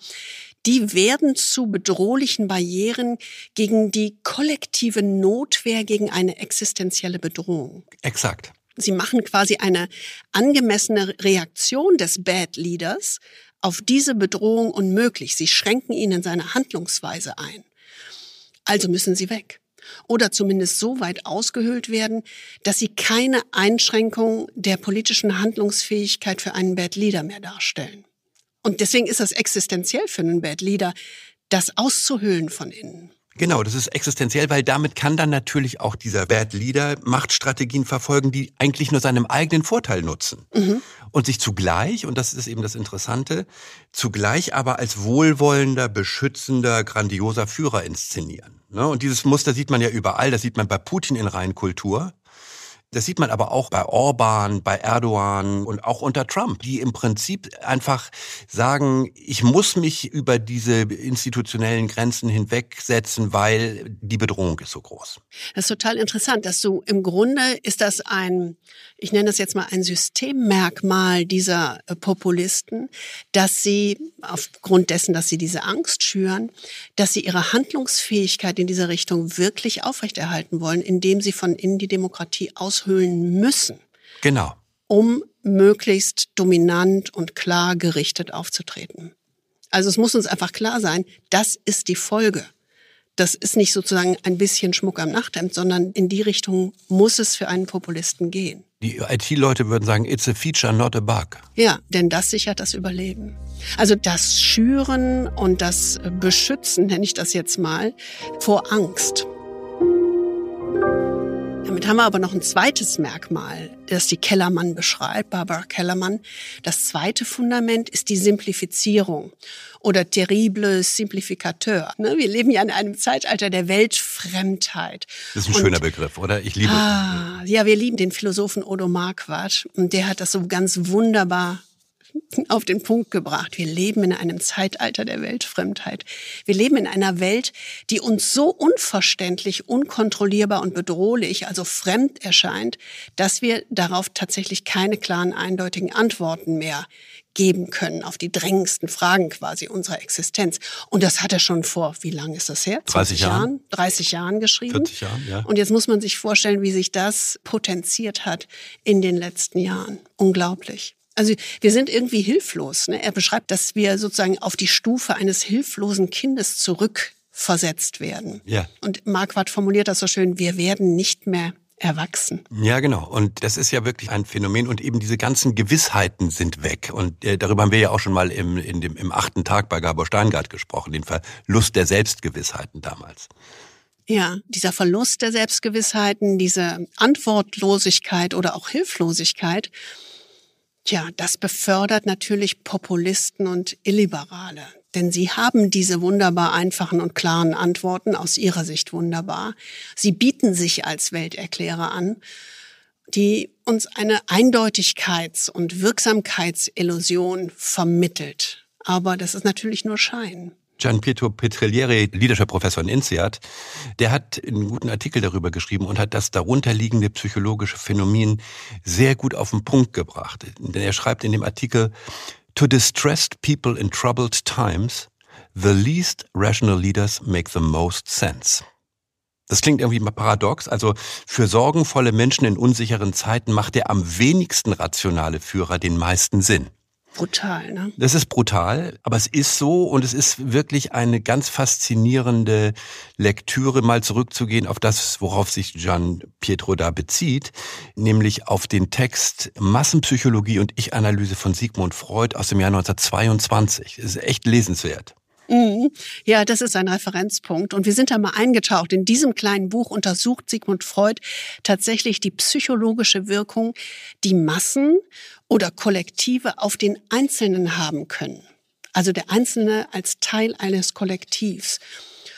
die werden zu bedrohlichen Barrieren gegen die kollektive Notwehr gegen eine existenzielle Bedrohung. Exakt. Sie machen quasi eine angemessene Reaktion des Bad Leaders auf diese Bedrohung unmöglich. Sie schränken ihn in seine Handlungsweise ein. Also müssen sie weg. Oder zumindest so weit ausgehöhlt werden, dass sie keine Einschränkung der politischen Handlungsfähigkeit für einen Bad Leader mehr darstellen. Und deswegen ist das existenziell für einen Bad Leader, das auszuhöhlen von innen. Genau, das ist existenziell, weil damit kann dann natürlich auch dieser Bad Leader Machtstrategien verfolgen, die eigentlich nur seinem eigenen Vorteil nutzen. Mhm. Und sich zugleich, und das ist eben das Interessante, zugleich aber als wohlwollender, beschützender, grandioser Führer inszenieren. Ne? Und dieses Muster sieht man ja überall, das sieht man bei Putin in Reinkultur. Das sieht man aber auch bei Orban, bei Erdogan und auch unter Trump, die im Prinzip einfach sagen, ich muss mich über diese institutionellen Grenzen hinwegsetzen, weil die Bedrohung ist so groß. Das ist total interessant, dass du im Grunde ist das ein, ich nenne das jetzt mal ein Systemmerkmal dieser äh, Populisten, dass sie aufgrund dessen, dass sie diese Angst schüren, dass sie ihre Handlungsfähigkeit in diese Richtung wirklich aufrechterhalten wollen, indem sie von innen die Demokratie aus aushöhlen müssen. Genau. Um möglichst dominant und klar gerichtet aufzutreten. Also es muss uns einfach klar sein, das ist die Folge. Das ist nicht sozusagen ein bisschen Schmuck am Nachthemd, sondern in die Richtung muss es für einen Populisten gehen. Die IT-Leute würden sagen, it's a feature, not a bug. Ja, denn das sichert das Überleben. Also das Schüren und das Beschützen, nenne ich das jetzt mal, vor Angst. Damit haben wir aber noch ein zweites Merkmal, das die Kellermann beschreibt, Barbara Kellermann. Das zweite Fundament ist die Simplifizierung oder terrible Simplificateur. Ne, wir leben ja in einem Zeitalter der Weltfremdheit. Das ist ein und, schöner Begriff, oder? Ich liebe ah, Ja, wir lieben den Philosophen Odo Marquardt und der hat das so ganz wunderbar auf den Punkt gebracht. Wir leben in einem Zeitalter der Weltfremdheit. Wir leben in einer Welt, die uns so unverständlich, unkontrollierbar und bedrohlich, also fremd erscheint, dass wir darauf tatsächlich keine klaren, eindeutigen Antworten mehr geben können auf die drängendsten Fragen quasi unserer Existenz. Und das hat er schon vor, wie lange ist das her? 30 Jahren. 30 Jahren geschrieben. 40 Jahren, ja. Und jetzt muss man sich vorstellen, wie sich das potenziert hat in den letzten Jahren. Unglaublich. Also wir sind irgendwie hilflos. Ne? Er beschreibt, dass wir sozusagen auf die Stufe eines hilflosen Kindes zurückversetzt werden. Ja. Und Marquardt formuliert das so schön, wir werden nicht mehr erwachsen. Ja, genau. Und das ist ja wirklich ein Phänomen. Und eben diese ganzen Gewissheiten sind weg. Und äh, darüber haben wir ja auch schon mal im, in dem, im achten Tag bei Gabor Steingart gesprochen, den Verlust der Selbstgewissheiten damals. Ja, dieser Verlust der Selbstgewissheiten, diese Antwortlosigkeit oder auch Hilflosigkeit, Tja, das befördert natürlich Populisten und Illiberale. Denn sie haben diese wunderbar einfachen und klaren Antworten aus ihrer Sicht wunderbar. Sie bieten sich als Welterklärer an, die uns eine Eindeutigkeits- und Wirksamkeitsillusion vermittelt. Aber das ist natürlich nur Schein. Gian Pietro Petriglieri, Leadership-Professor in INSEAD, der hat einen guten Artikel darüber geschrieben und hat das darunterliegende psychologische Phänomen sehr gut auf den Punkt gebracht. Denn er schreibt in dem Artikel, To distressed people in troubled times, the least rational leaders make the most sense. Das klingt irgendwie paradox. Also für sorgenvolle Menschen in unsicheren Zeiten macht der am wenigsten rationale Führer den meisten Sinn. Brutal, ne? Das ist brutal, aber es ist so und es ist wirklich eine ganz faszinierende Lektüre, mal zurückzugehen auf das, worauf sich Gian Pietro da bezieht, nämlich auf den Text Massenpsychologie und Ich-Analyse von Sigmund Freud aus dem Jahr 1922. Das ist echt lesenswert. Mhm. Ja, das ist ein Referenzpunkt. Und wir sind da mal eingetaucht. In diesem kleinen Buch untersucht Sigmund Freud tatsächlich die psychologische Wirkung, die Massen oder Kollektive auf den Einzelnen haben können. Also der Einzelne als Teil eines Kollektivs.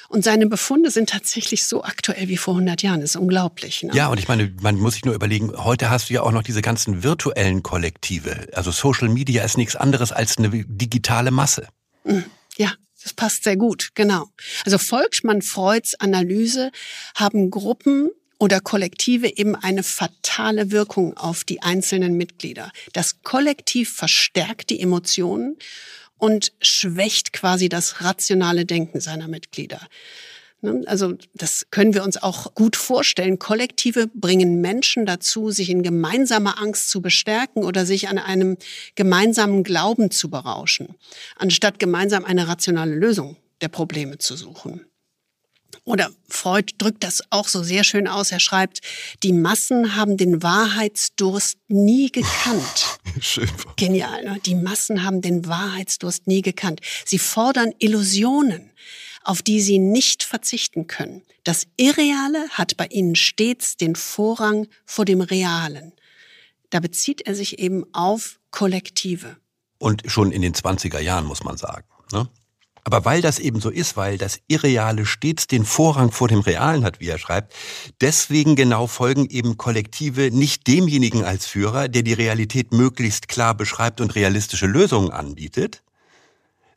Und seine Befunde sind tatsächlich so aktuell wie vor 100 Jahren. Das ist unglaublich. Ne? Ja, und ich meine, man muss sich nur überlegen, heute hast du ja auch noch diese ganzen virtuellen Kollektive. Also Social Media ist nichts anderes als eine digitale Masse. Mhm. Ja, das passt sehr gut, genau. Also Volksmann Freuds Analyse haben Gruppen oder Kollektive eben eine fatale Wirkung auf die einzelnen Mitglieder. Das Kollektiv verstärkt die Emotionen und schwächt quasi das rationale Denken seiner Mitglieder. Ne? Also das können wir uns auch gut vorstellen. Kollektive bringen Menschen dazu, sich in gemeinsamer Angst zu bestärken oder sich an einem gemeinsamen Glauben zu berauschen, anstatt gemeinsam eine rationale Lösung der Probleme zu suchen. Oder Freud drückt das auch so sehr schön aus. Er schreibt, die Massen haben den Wahrheitsdurst nie gekannt. Schön. Genial. Ne? Die Massen haben den Wahrheitsdurst nie gekannt. Sie fordern Illusionen, auf die sie nicht verzichten können. Das Irreale hat bei ihnen stets den Vorrang vor dem Realen. Da bezieht er sich eben auf Kollektive. Und schon in den 20er Jahren, muss man sagen. Ne? Aber weil das eben so ist, weil das Irreale stets den Vorrang vor dem Realen hat, wie er schreibt, deswegen genau folgen eben Kollektive nicht demjenigen als Führer, der die Realität möglichst klar beschreibt und realistische Lösungen anbietet,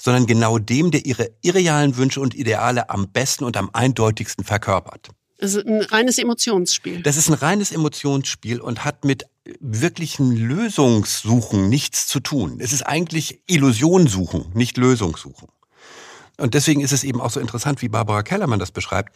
sondern genau dem, der ihre irrealen Wünsche und Ideale am besten und am eindeutigsten verkörpert. Das ist ein reines Emotionsspiel. Das ist ein reines Emotionsspiel und hat mit wirklichen Lösungssuchen nichts zu tun. Es ist eigentlich Illusionsuchen, nicht Lösungssuchen. Und deswegen ist es eben auch so interessant, wie Barbara Kellermann das beschreibt.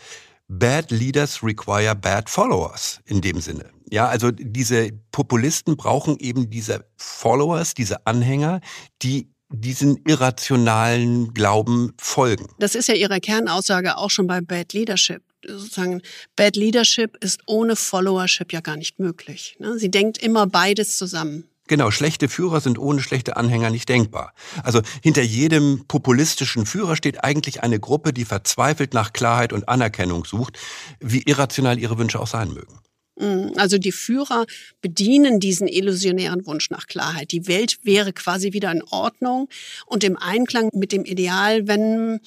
Bad leaders require bad followers in dem Sinne. Ja, also diese Populisten brauchen eben diese Followers, diese Anhänger, die diesen irrationalen Glauben folgen. Das ist ja ihre Kernaussage auch schon bei Bad Leadership. Sozusagen, Bad Leadership ist ohne Followership ja gar nicht möglich. Ne? Sie denkt immer beides zusammen. Genau, schlechte Führer sind ohne schlechte Anhänger nicht denkbar. Also hinter jedem populistischen Führer steht eigentlich eine Gruppe, die verzweifelt nach Klarheit und Anerkennung sucht, wie irrational ihre Wünsche auch sein mögen. Mm, also die Führer bedienen diesen illusionären Wunsch nach Klarheit. Die Welt wäre quasi wieder in Ordnung und im Einklang mit dem Ideal, wenn,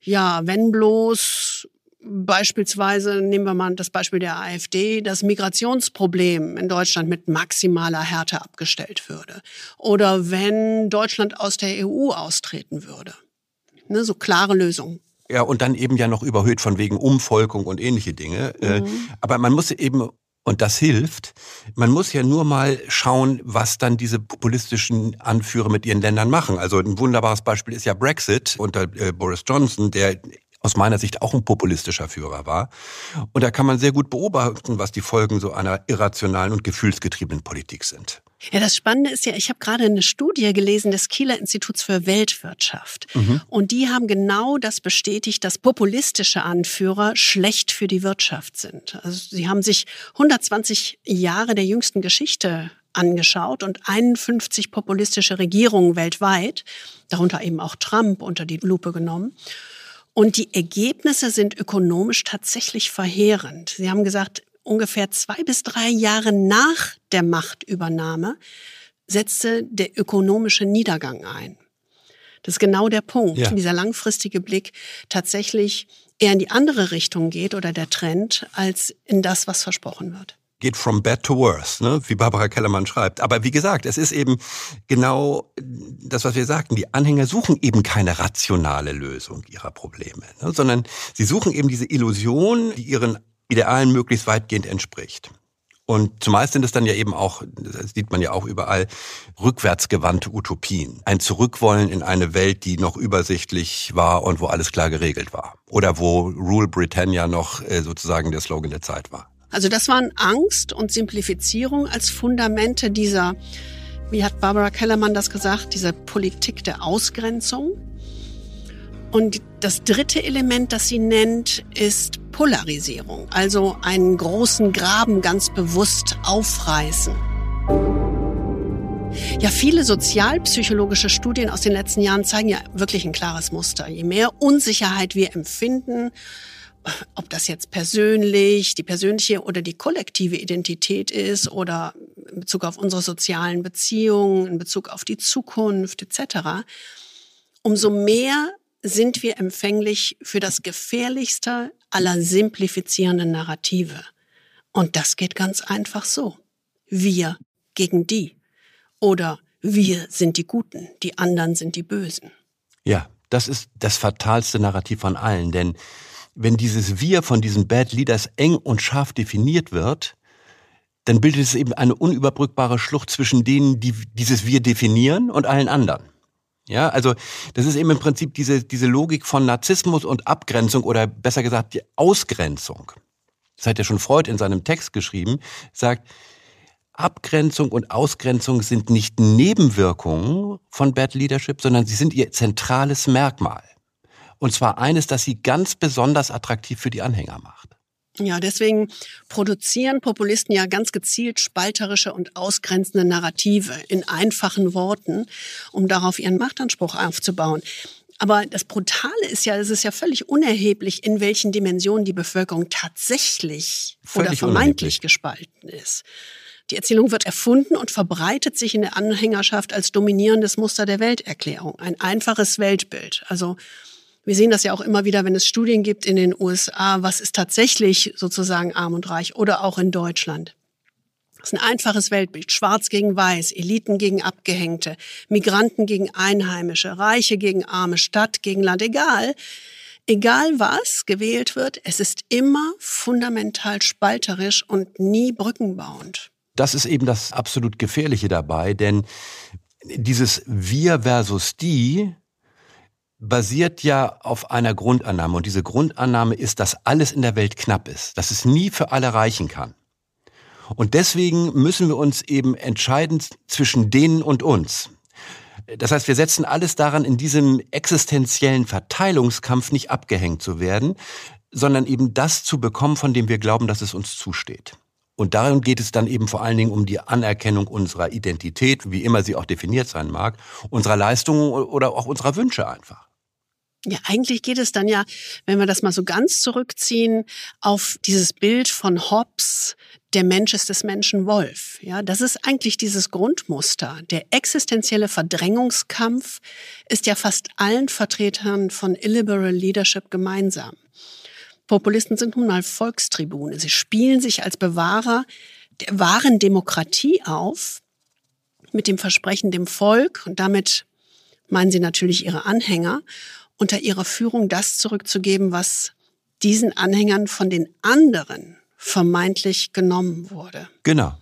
ja, wenn bloß Beispielsweise nehmen wir mal das Beispiel der AfD, das Migrationsproblem in Deutschland mit maximaler Härte abgestellt würde. Oder wenn Deutschland aus der EU austreten würde. Ne, so klare Lösungen. Ja, und dann eben ja noch überhöht von wegen Umvolkung und ähnliche Dinge. Äh, mhm. Aber man muss eben und das hilft. Man muss ja nur mal schauen, was dann diese populistischen Anführer mit ihren Ländern machen. Also ein wunderbares Beispiel ist ja Brexit unter äh, Boris Johnson, der aus meiner Sicht auch ein populistischer Führer war. Und da kann man sehr gut beobachten, was die Folgen so einer irrationalen und gefühlsgetriebenen Politik sind. Ja, das Spannende ist ja, ich habe gerade eine Studie gelesen des Kieler Instituts für Weltwirtschaft. Mhm. Und die haben genau das bestätigt, dass populistische Anführer schlecht für die Wirtschaft sind. Also sie haben sich 120 Jahre der jüngsten Geschichte angeschaut und 51 populistische Regierungen weltweit, darunter eben auch Trump, unter die Lupe genommen. Und die Ergebnisse sind ökonomisch tatsächlich verheerend. Sie haben gesagt, ungefähr zwei bis drei Jahre nach der Machtübernahme setzte der ökonomische Niedergang ein. Das ist genau der Punkt. Ja. Dieser langfristige Blick tatsächlich eher in die andere Richtung geht oder der Trend als in das, was versprochen wird geht from bad to worse, ne? wie Barbara Kellermann schreibt. Aber wie gesagt, es ist eben genau das, was wir sagten. Die Anhänger suchen eben keine rationale Lösung ihrer Probleme, ne? sondern sie suchen eben diese Illusion, die ihren Idealen möglichst weitgehend entspricht. Und zumeist sind es dann ja eben auch, das sieht man ja auch überall, rückwärtsgewandte Utopien. Ein Zurückwollen in eine Welt, die noch übersichtlich war und wo alles klar geregelt war. Oder wo Rule Britannia noch äh, sozusagen der Slogan der Zeit war. Also das waren Angst und Simplifizierung als Fundamente dieser wie hat Barbara Kellermann das gesagt, diese Politik der Ausgrenzung. Und das dritte Element, das sie nennt, ist Polarisierung, also einen großen Graben ganz bewusst aufreißen. Ja, viele sozialpsychologische Studien aus den letzten Jahren zeigen ja wirklich ein klares Muster. Je mehr Unsicherheit wir empfinden, ob das jetzt persönlich, die persönliche oder die kollektive Identität ist oder in Bezug auf unsere sozialen Beziehungen, in Bezug auf die Zukunft etc., umso mehr sind wir empfänglich für das gefährlichste aller simplifizierenden Narrative. Und das geht ganz einfach so. Wir gegen die. Oder wir sind die Guten, die anderen sind die Bösen. Ja, das ist das fatalste Narrativ von allen, denn wenn dieses Wir von diesen Bad Leaders eng und scharf definiert wird, dann bildet es eben eine unüberbrückbare Schlucht zwischen denen, die dieses Wir definieren und allen anderen. Ja, also das ist eben im Prinzip diese, diese Logik von Narzissmus und Abgrenzung oder besser gesagt die Ausgrenzung. Das hat ja schon Freud in seinem Text geschrieben, sagt, Abgrenzung und Ausgrenzung sind nicht Nebenwirkungen von Bad Leadership, sondern sie sind ihr zentrales Merkmal. Und zwar eines, das sie ganz besonders attraktiv für die Anhänger macht. Ja, deswegen produzieren Populisten ja ganz gezielt spalterische und ausgrenzende Narrative in einfachen Worten, um darauf ihren Machtanspruch aufzubauen. Aber das Brutale ist ja, es ist ja völlig unerheblich, in welchen Dimensionen die Bevölkerung tatsächlich völlig oder vermeintlich gespalten ist. Die Erzählung wird erfunden und verbreitet sich in der Anhängerschaft als dominierendes Muster der Welterklärung. Ein einfaches Weltbild. Also wir sehen das ja auch immer wieder, wenn es Studien gibt in den USA, was ist tatsächlich sozusagen arm und reich oder auch in Deutschland. Das ist ein einfaches Weltbild. Schwarz gegen Weiß, Eliten gegen Abgehängte, Migranten gegen Einheimische, Reiche gegen Arme, Stadt gegen Land. Egal, egal was gewählt wird, es ist immer fundamental spalterisch und nie brückenbauend. Das ist eben das absolut Gefährliche dabei, denn dieses Wir versus die basiert ja auf einer Grundannahme. Und diese Grundannahme ist, dass alles in der Welt knapp ist, dass es nie für alle reichen kann. Und deswegen müssen wir uns eben entscheiden zwischen denen und uns. Das heißt, wir setzen alles daran, in diesem existenziellen Verteilungskampf nicht abgehängt zu werden, sondern eben das zu bekommen, von dem wir glauben, dass es uns zusteht. Und darin geht es dann eben vor allen Dingen um die Anerkennung unserer Identität, wie immer sie auch definiert sein mag, unserer Leistungen oder auch unserer Wünsche einfach. Ja, eigentlich geht es dann ja, wenn wir das mal so ganz zurückziehen, auf dieses Bild von Hobbes, der Mensch ist des Menschen Wolf. Ja, das ist eigentlich dieses Grundmuster. Der existenzielle Verdrängungskampf ist ja fast allen Vertretern von illiberal Leadership gemeinsam. Populisten sind nun mal Volkstribune. Sie spielen sich als Bewahrer der wahren Demokratie auf, mit dem Versprechen, dem Volk, und damit meinen sie natürlich ihre Anhänger, unter ihrer Führung das zurückzugeben, was diesen Anhängern von den anderen vermeintlich genommen wurde. Genau.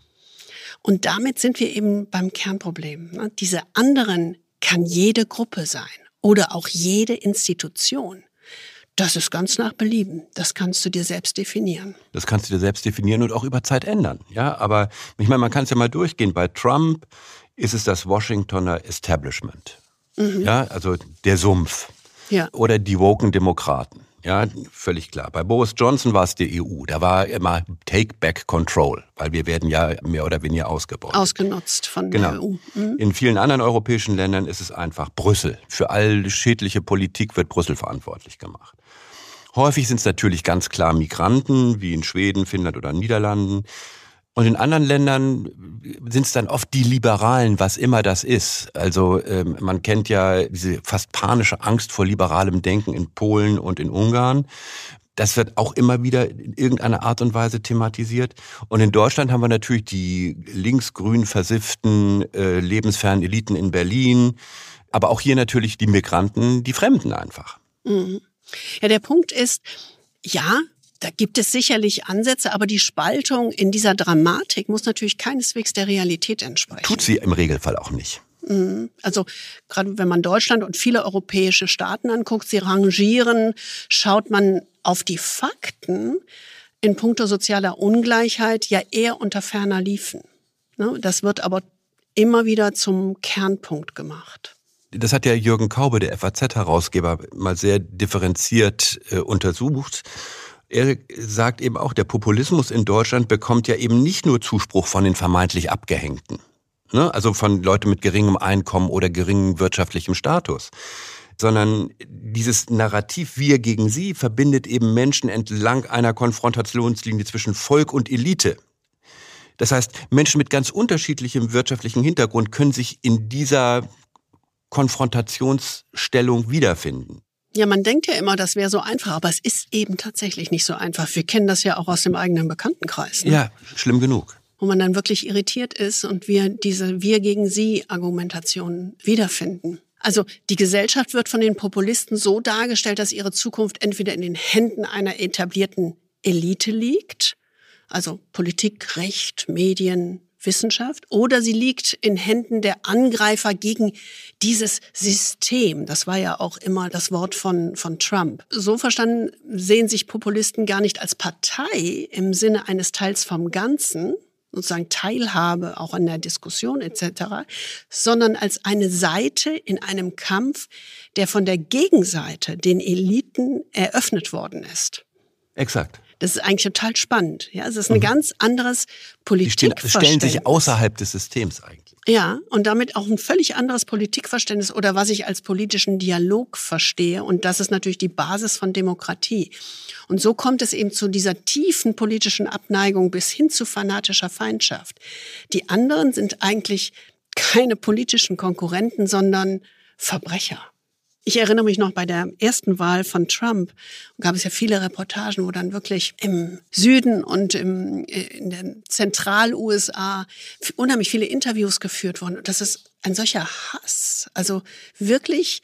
Und damit sind wir eben beim Kernproblem. Ne? Diese anderen kann jede Gruppe sein oder auch jede Institution. Das ist ganz nach Belieben. Das kannst du dir selbst definieren. Das kannst du dir selbst definieren und auch über Zeit ändern. Ja, aber ich meine, man kann es ja mal durchgehen. Bei Trump ist es das Washingtoner Establishment. Mhm. Ja, also der Sumpf ja. oder die woken Demokraten. Ja, völlig klar. Bei Boris Johnson war es die EU. Da war immer Take Back Control, weil wir werden ja mehr oder weniger ausgebaut. Ausgenutzt von genau. der EU. Mhm. In vielen anderen europäischen Ländern ist es einfach Brüssel. Für all schädliche Politik wird Brüssel verantwortlich gemacht. Häufig sind es natürlich ganz klar Migranten, wie in Schweden, Finnland oder Niederlanden. Und in anderen Ländern sind es dann oft die Liberalen, was immer das ist. Also ähm, man kennt ja diese fast panische Angst vor liberalem Denken in Polen und in Ungarn. Das wird auch immer wieder in irgendeiner Art und Weise thematisiert. Und in Deutschland haben wir natürlich die linksgrün versifften, äh, lebensfernen Eliten in Berlin. Aber auch hier natürlich die Migranten, die Fremden einfach. Mhm. Ja, der Punkt ist, ja, da gibt es sicherlich Ansätze, aber die Spaltung in dieser Dramatik muss natürlich keineswegs der Realität entsprechen. Tut sie im Regelfall auch nicht. Mhm. Also gerade wenn man Deutschland und viele europäische Staaten anguckt, sie rangieren, schaut man auf die Fakten in puncto sozialer Ungleichheit ja eher unter ferner liefen. Ne, das wird aber immer wieder zum Kernpunkt gemacht. Das hat ja Jürgen Kaube, der FAZ-Herausgeber, mal sehr differenziert äh, untersucht. Er sagt eben auch, der Populismus in Deutschland bekommt ja eben nicht nur Zuspruch von den vermeintlich Abgehängten, ne? also von Leuten mit geringem Einkommen oder geringem wirtschaftlichem Status, sondern dieses Narrativ Wir gegen Sie verbindet eben Menschen entlang einer Konfrontationslinie zwischen Volk und Elite. Das heißt, Menschen mit ganz unterschiedlichem wirtschaftlichen Hintergrund können sich in dieser Konfrontationsstellung wiederfinden. Ja, man denkt ja immer, das wäre so einfach, aber es ist eben tatsächlich nicht so einfach. Wir kennen das ja auch aus dem eigenen Bekanntenkreis. Ne? Ja, schlimm genug. Wo man dann wirklich irritiert ist und wir diese Wir gegen Sie Argumentation wiederfinden. Also die Gesellschaft wird von den Populisten so dargestellt, dass ihre Zukunft entweder in den Händen einer etablierten Elite liegt, also Politik, Recht, Medien, Wissenschaft, oder sie liegt in Händen der Angreifer gegen dieses System. Das war ja auch immer das Wort von, von Trump. So verstanden sehen sich Populisten gar nicht als Partei im Sinne eines Teils vom Ganzen, sozusagen Teilhabe auch an der Diskussion etc., sondern als eine Seite in einem Kampf, der von der Gegenseite, den Eliten, eröffnet worden ist. Exakt. Das ist eigentlich total spannend. Ja, es ist ein mhm. ganz anderes Politikverständnis. Die stellen sich außerhalb des Systems eigentlich. Ja, und damit auch ein völlig anderes Politikverständnis oder was ich als politischen Dialog verstehe. Und das ist natürlich die Basis von Demokratie. Und so kommt es eben zu dieser tiefen politischen Abneigung bis hin zu fanatischer Feindschaft. Die anderen sind eigentlich keine politischen Konkurrenten, sondern Verbrecher. Ich erinnere mich noch bei der ersten Wahl von Trump, gab es ja viele Reportagen, wo dann wirklich im Süden und im, in den Zentral-USA unheimlich viele Interviews geführt wurden. Und das ist ein solcher Hass. Also wirklich,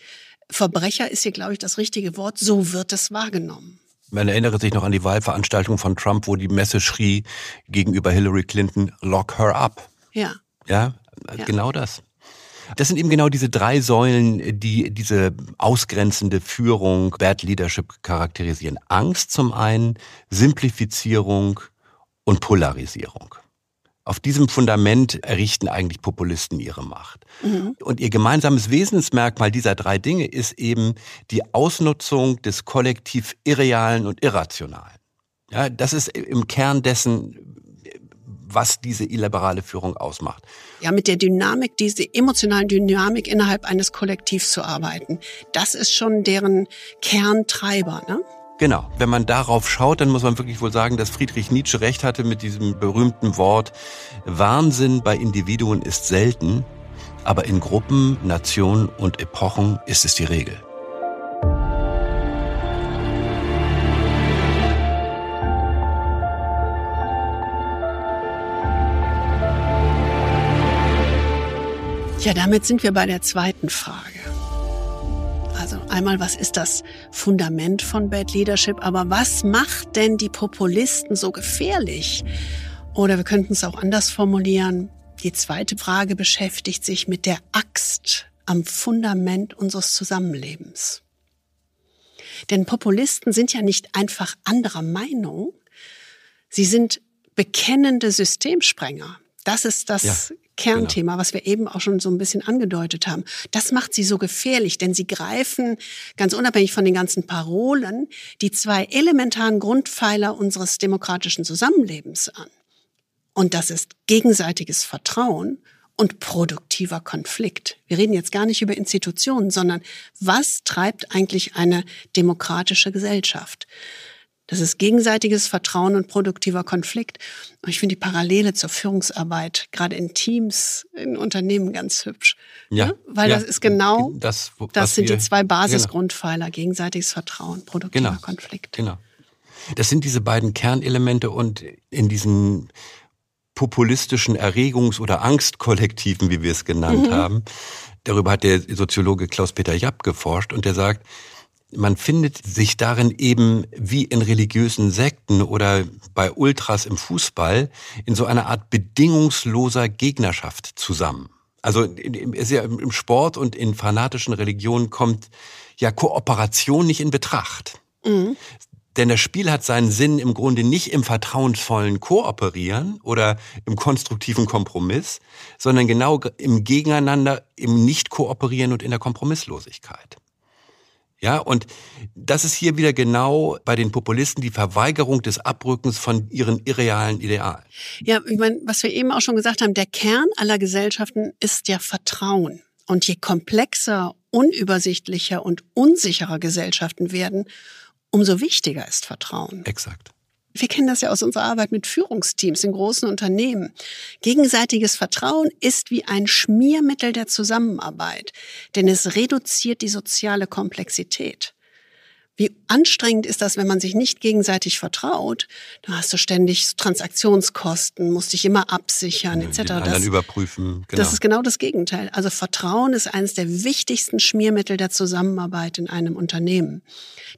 Verbrecher ist hier, glaube ich, das richtige Wort. So wird es wahrgenommen. Man erinnere sich noch an die Wahlveranstaltung von Trump, wo die Messe schrie gegenüber Hillary Clinton, lock her up. Ja. Ja, ja. genau das. Das sind eben genau diese drei Säulen, die diese ausgrenzende Führung, Bad Leadership charakterisieren. Angst zum einen, Simplifizierung und Polarisierung. Auf diesem Fundament errichten eigentlich Populisten ihre Macht. Mhm. Und ihr gemeinsames Wesensmerkmal dieser drei Dinge ist eben die Ausnutzung des kollektiv Irrealen und Irrationalen. Ja, das ist im Kern dessen, was diese illiberale Führung ausmacht. Ja, mit der Dynamik, diese emotionalen Dynamik innerhalb eines Kollektivs zu arbeiten, das ist schon deren Kerntreiber, ne? Genau. Wenn man darauf schaut, dann muss man wirklich wohl sagen, dass Friedrich Nietzsche recht hatte mit diesem berühmten Wort, Wahnsinn bei Individuen ist selten, aber in Gruppen, Nationen und Epochen ist es die Regel. Ja, damit sind wir bei der zweiten Frage. Also einmal, was ist das Fundament von Bad Leadership, aber was macht denn die Populisten so gefährlich? Oder wir könnten es auch anders formulieren. Die zweite Frage beschäftigt sich mit der Axt am Fundament unseres Zusammenlebens. Denn Populisten sind ja nicht einfach anderer Meinung, sie sind bekennende Systemsprenger. Das ist das ja. Kernthema, genau. was wir eben auch schon so ein bisschen angedeutet haben. Das macht sie so gefährlich, denn sie greifen ganz unabhängig von den ganzen Parolen die zwei elementaren Grundpfeiler unseres demokratischen Zusammenlebens an. Und das ist gegenseitiges Vertrauen und produktiver Konflikt. Wir reden jetzt gar nicht über Institutionen, sondern was treibt eigentlich eine demokratische Gesellschaft? Das ist gegenseitiges Vertrauen und produktiver Konflikt. Und ich finde die Parallele zur Führungsarbeit, gerade in Teams, in Unternehmen, ganz hübsch. Ja. Ne? Weil ja, das ist genau, das, das sind wir, die zwei genau. Basisgrundpfeiler, genau. gegenseitiges Vertrauen, produktiver genau, Konflikt. Genau. Das sind diese beiden Kernelemente und in diesen populistischen Erregungs- oder Angstkollektiven, wie wir es genannt mhm. haben, darüber hat der Soziologe Klaus-Peter Japp geforscht und der sagt, man findet sich darin eben wie in religiösen Sekten oder bei Ultras im Fußball in so einer Art bedingungsloser Gegnerschaft zusammen. Also ist ja im Sport und in fanatischen Religionen kommt ja Kooperation nicht in Betracht. Mhm. Denn das Spiel hat seinen Sinn im Grunde nicht im vertrauensvollen Kooperieren oder im konstruktiven Kompromiss, sondern genau im Gegeneinander, im Nicht-Kooperieren und in der Kompromisslosigkeit. Ja, und das ist hier wieder genau bei den Populisten die Verweigerung des Abrückens von ihren irrealen Idealen. Ja, ich meine, was wir eben auch schon gesagt haben, der Kern aller Gesellschaften ist ja Vertrauen. Und je komplexer, unübersichtlicher und unsicherer Gesellschaften werden, umso wichtiger ist Vertrauen. Exakt. Wir kennen das ja aus unserer Arbeit mit Führungsteams in großen Unternehmen. Gegenseitiges Vertrauen ist wie ein Schmiermittel der Zusammenarbeit, denn es reduziert die soziale Komplexität. Wie anstrengend ist das, wenn man sich nicht gegenseitig vertraut? Da hast du ständig Transaktionskosten, musst dich immer absichern, etc. Den das, überprüfen. Genau. Das ist genau das Gegenteil. Also Vertrauen ist eines der wichtigsten Schmiermittel der Zusammenarbeit in einem Unternehmen.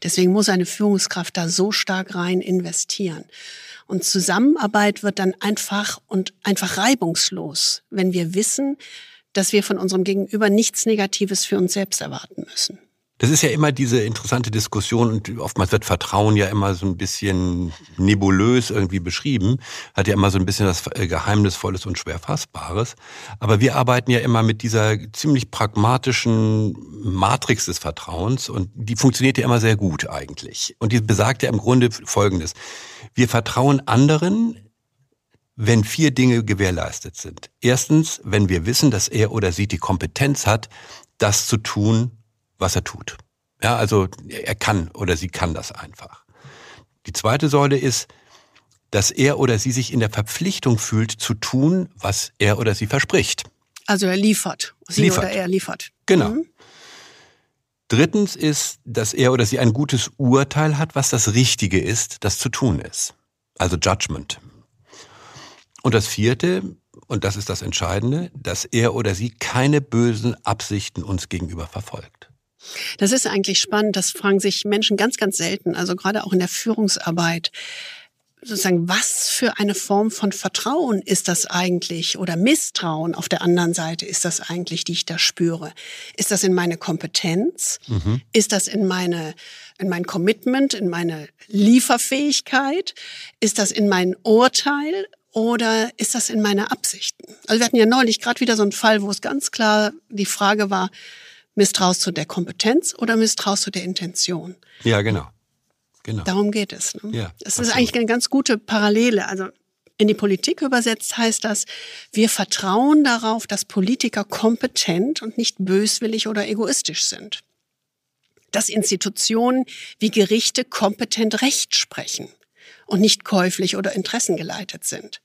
Deswegen muss eine Führungskraft da so stark rein investieren. Und Zusammenarbeit wird dann einfach und einfach reibungslos, wenn wir wissen, dass wir von unserem Gegenüber nichts Negatives für uns selbst erwarten müssen. Das ist ja immer diese interessante Diskussion und oftmals wird Vertrauen ja immer so ein bisschen nebulös irgendwie beschrieben, hat ja immer so ein bisschen das äh, Geheimnisvolles und schwer Fassbares. Aber wir arbeiten ja immer mit dieser ziemlich pragmatischen Matrix des Vertrauens und die funktioniert ja immer sehr gut eigentlich. Und die besagt ja im Grunde Folgendes. Wir vertrauen anderen, wenn vier Dinge gewährleistet sind. Erstens, wenn wir wissen, dass er oder sie die Kompetenz hat, das zu tun, was er tut. Ja, also er kann oder sie kann das einfach. Die zweite Säule ist, dass er oder sie sich in der Verpflichtung fühlt, zu tun, was er oder sie verspricht. Also er liefert. Sie liefert. oder er liefert. Genau. Mhm. Drittens ist, dass er oder sie ein gutes Urteil hat, was das Richtige ist, das zu tun ist. Also Judgment. Und das vierte, und das ist das Entscheidende, dass er oder sie keine bösen Absichten uns gegenüber verfolgt. Das ist eigentlich spannend. Das fragen sich Menschen ganz, ganz selten. Also gerade auch in der Führungsarbeit. Sozusagen, was für eine Form von Vertrauen ist das eigentlich oder Misstrauen auf der anderen Seite ist das eigentlich, die ich da spüre? Ist das in meine Kompetenz? Mhm. Ist das in meine, in mein Commitment, in meine Lieferfähigkeit? Ist das in mein Urteil? Oder ist das in meine Absichten? Also wir hatten ja neulich gerade wieder so einen Fall, wo es ganz klar die Frage war, Misstraust du der Kompetenz oder misstraust du der Intention? Ja, genau. genau. Darum geht es. Ne? Ja, das ist eigentlich eine ganz gute Parallele. Also in die Politik übersetzt heißt das, wir vertrauen darauf, dass Politiker kompetent und nicht böswillig oder egoistisch sind. Dass Institutionen wie Gerichte kompetent Recht sprechen und nicht käuflich oder interessengeleitet sind.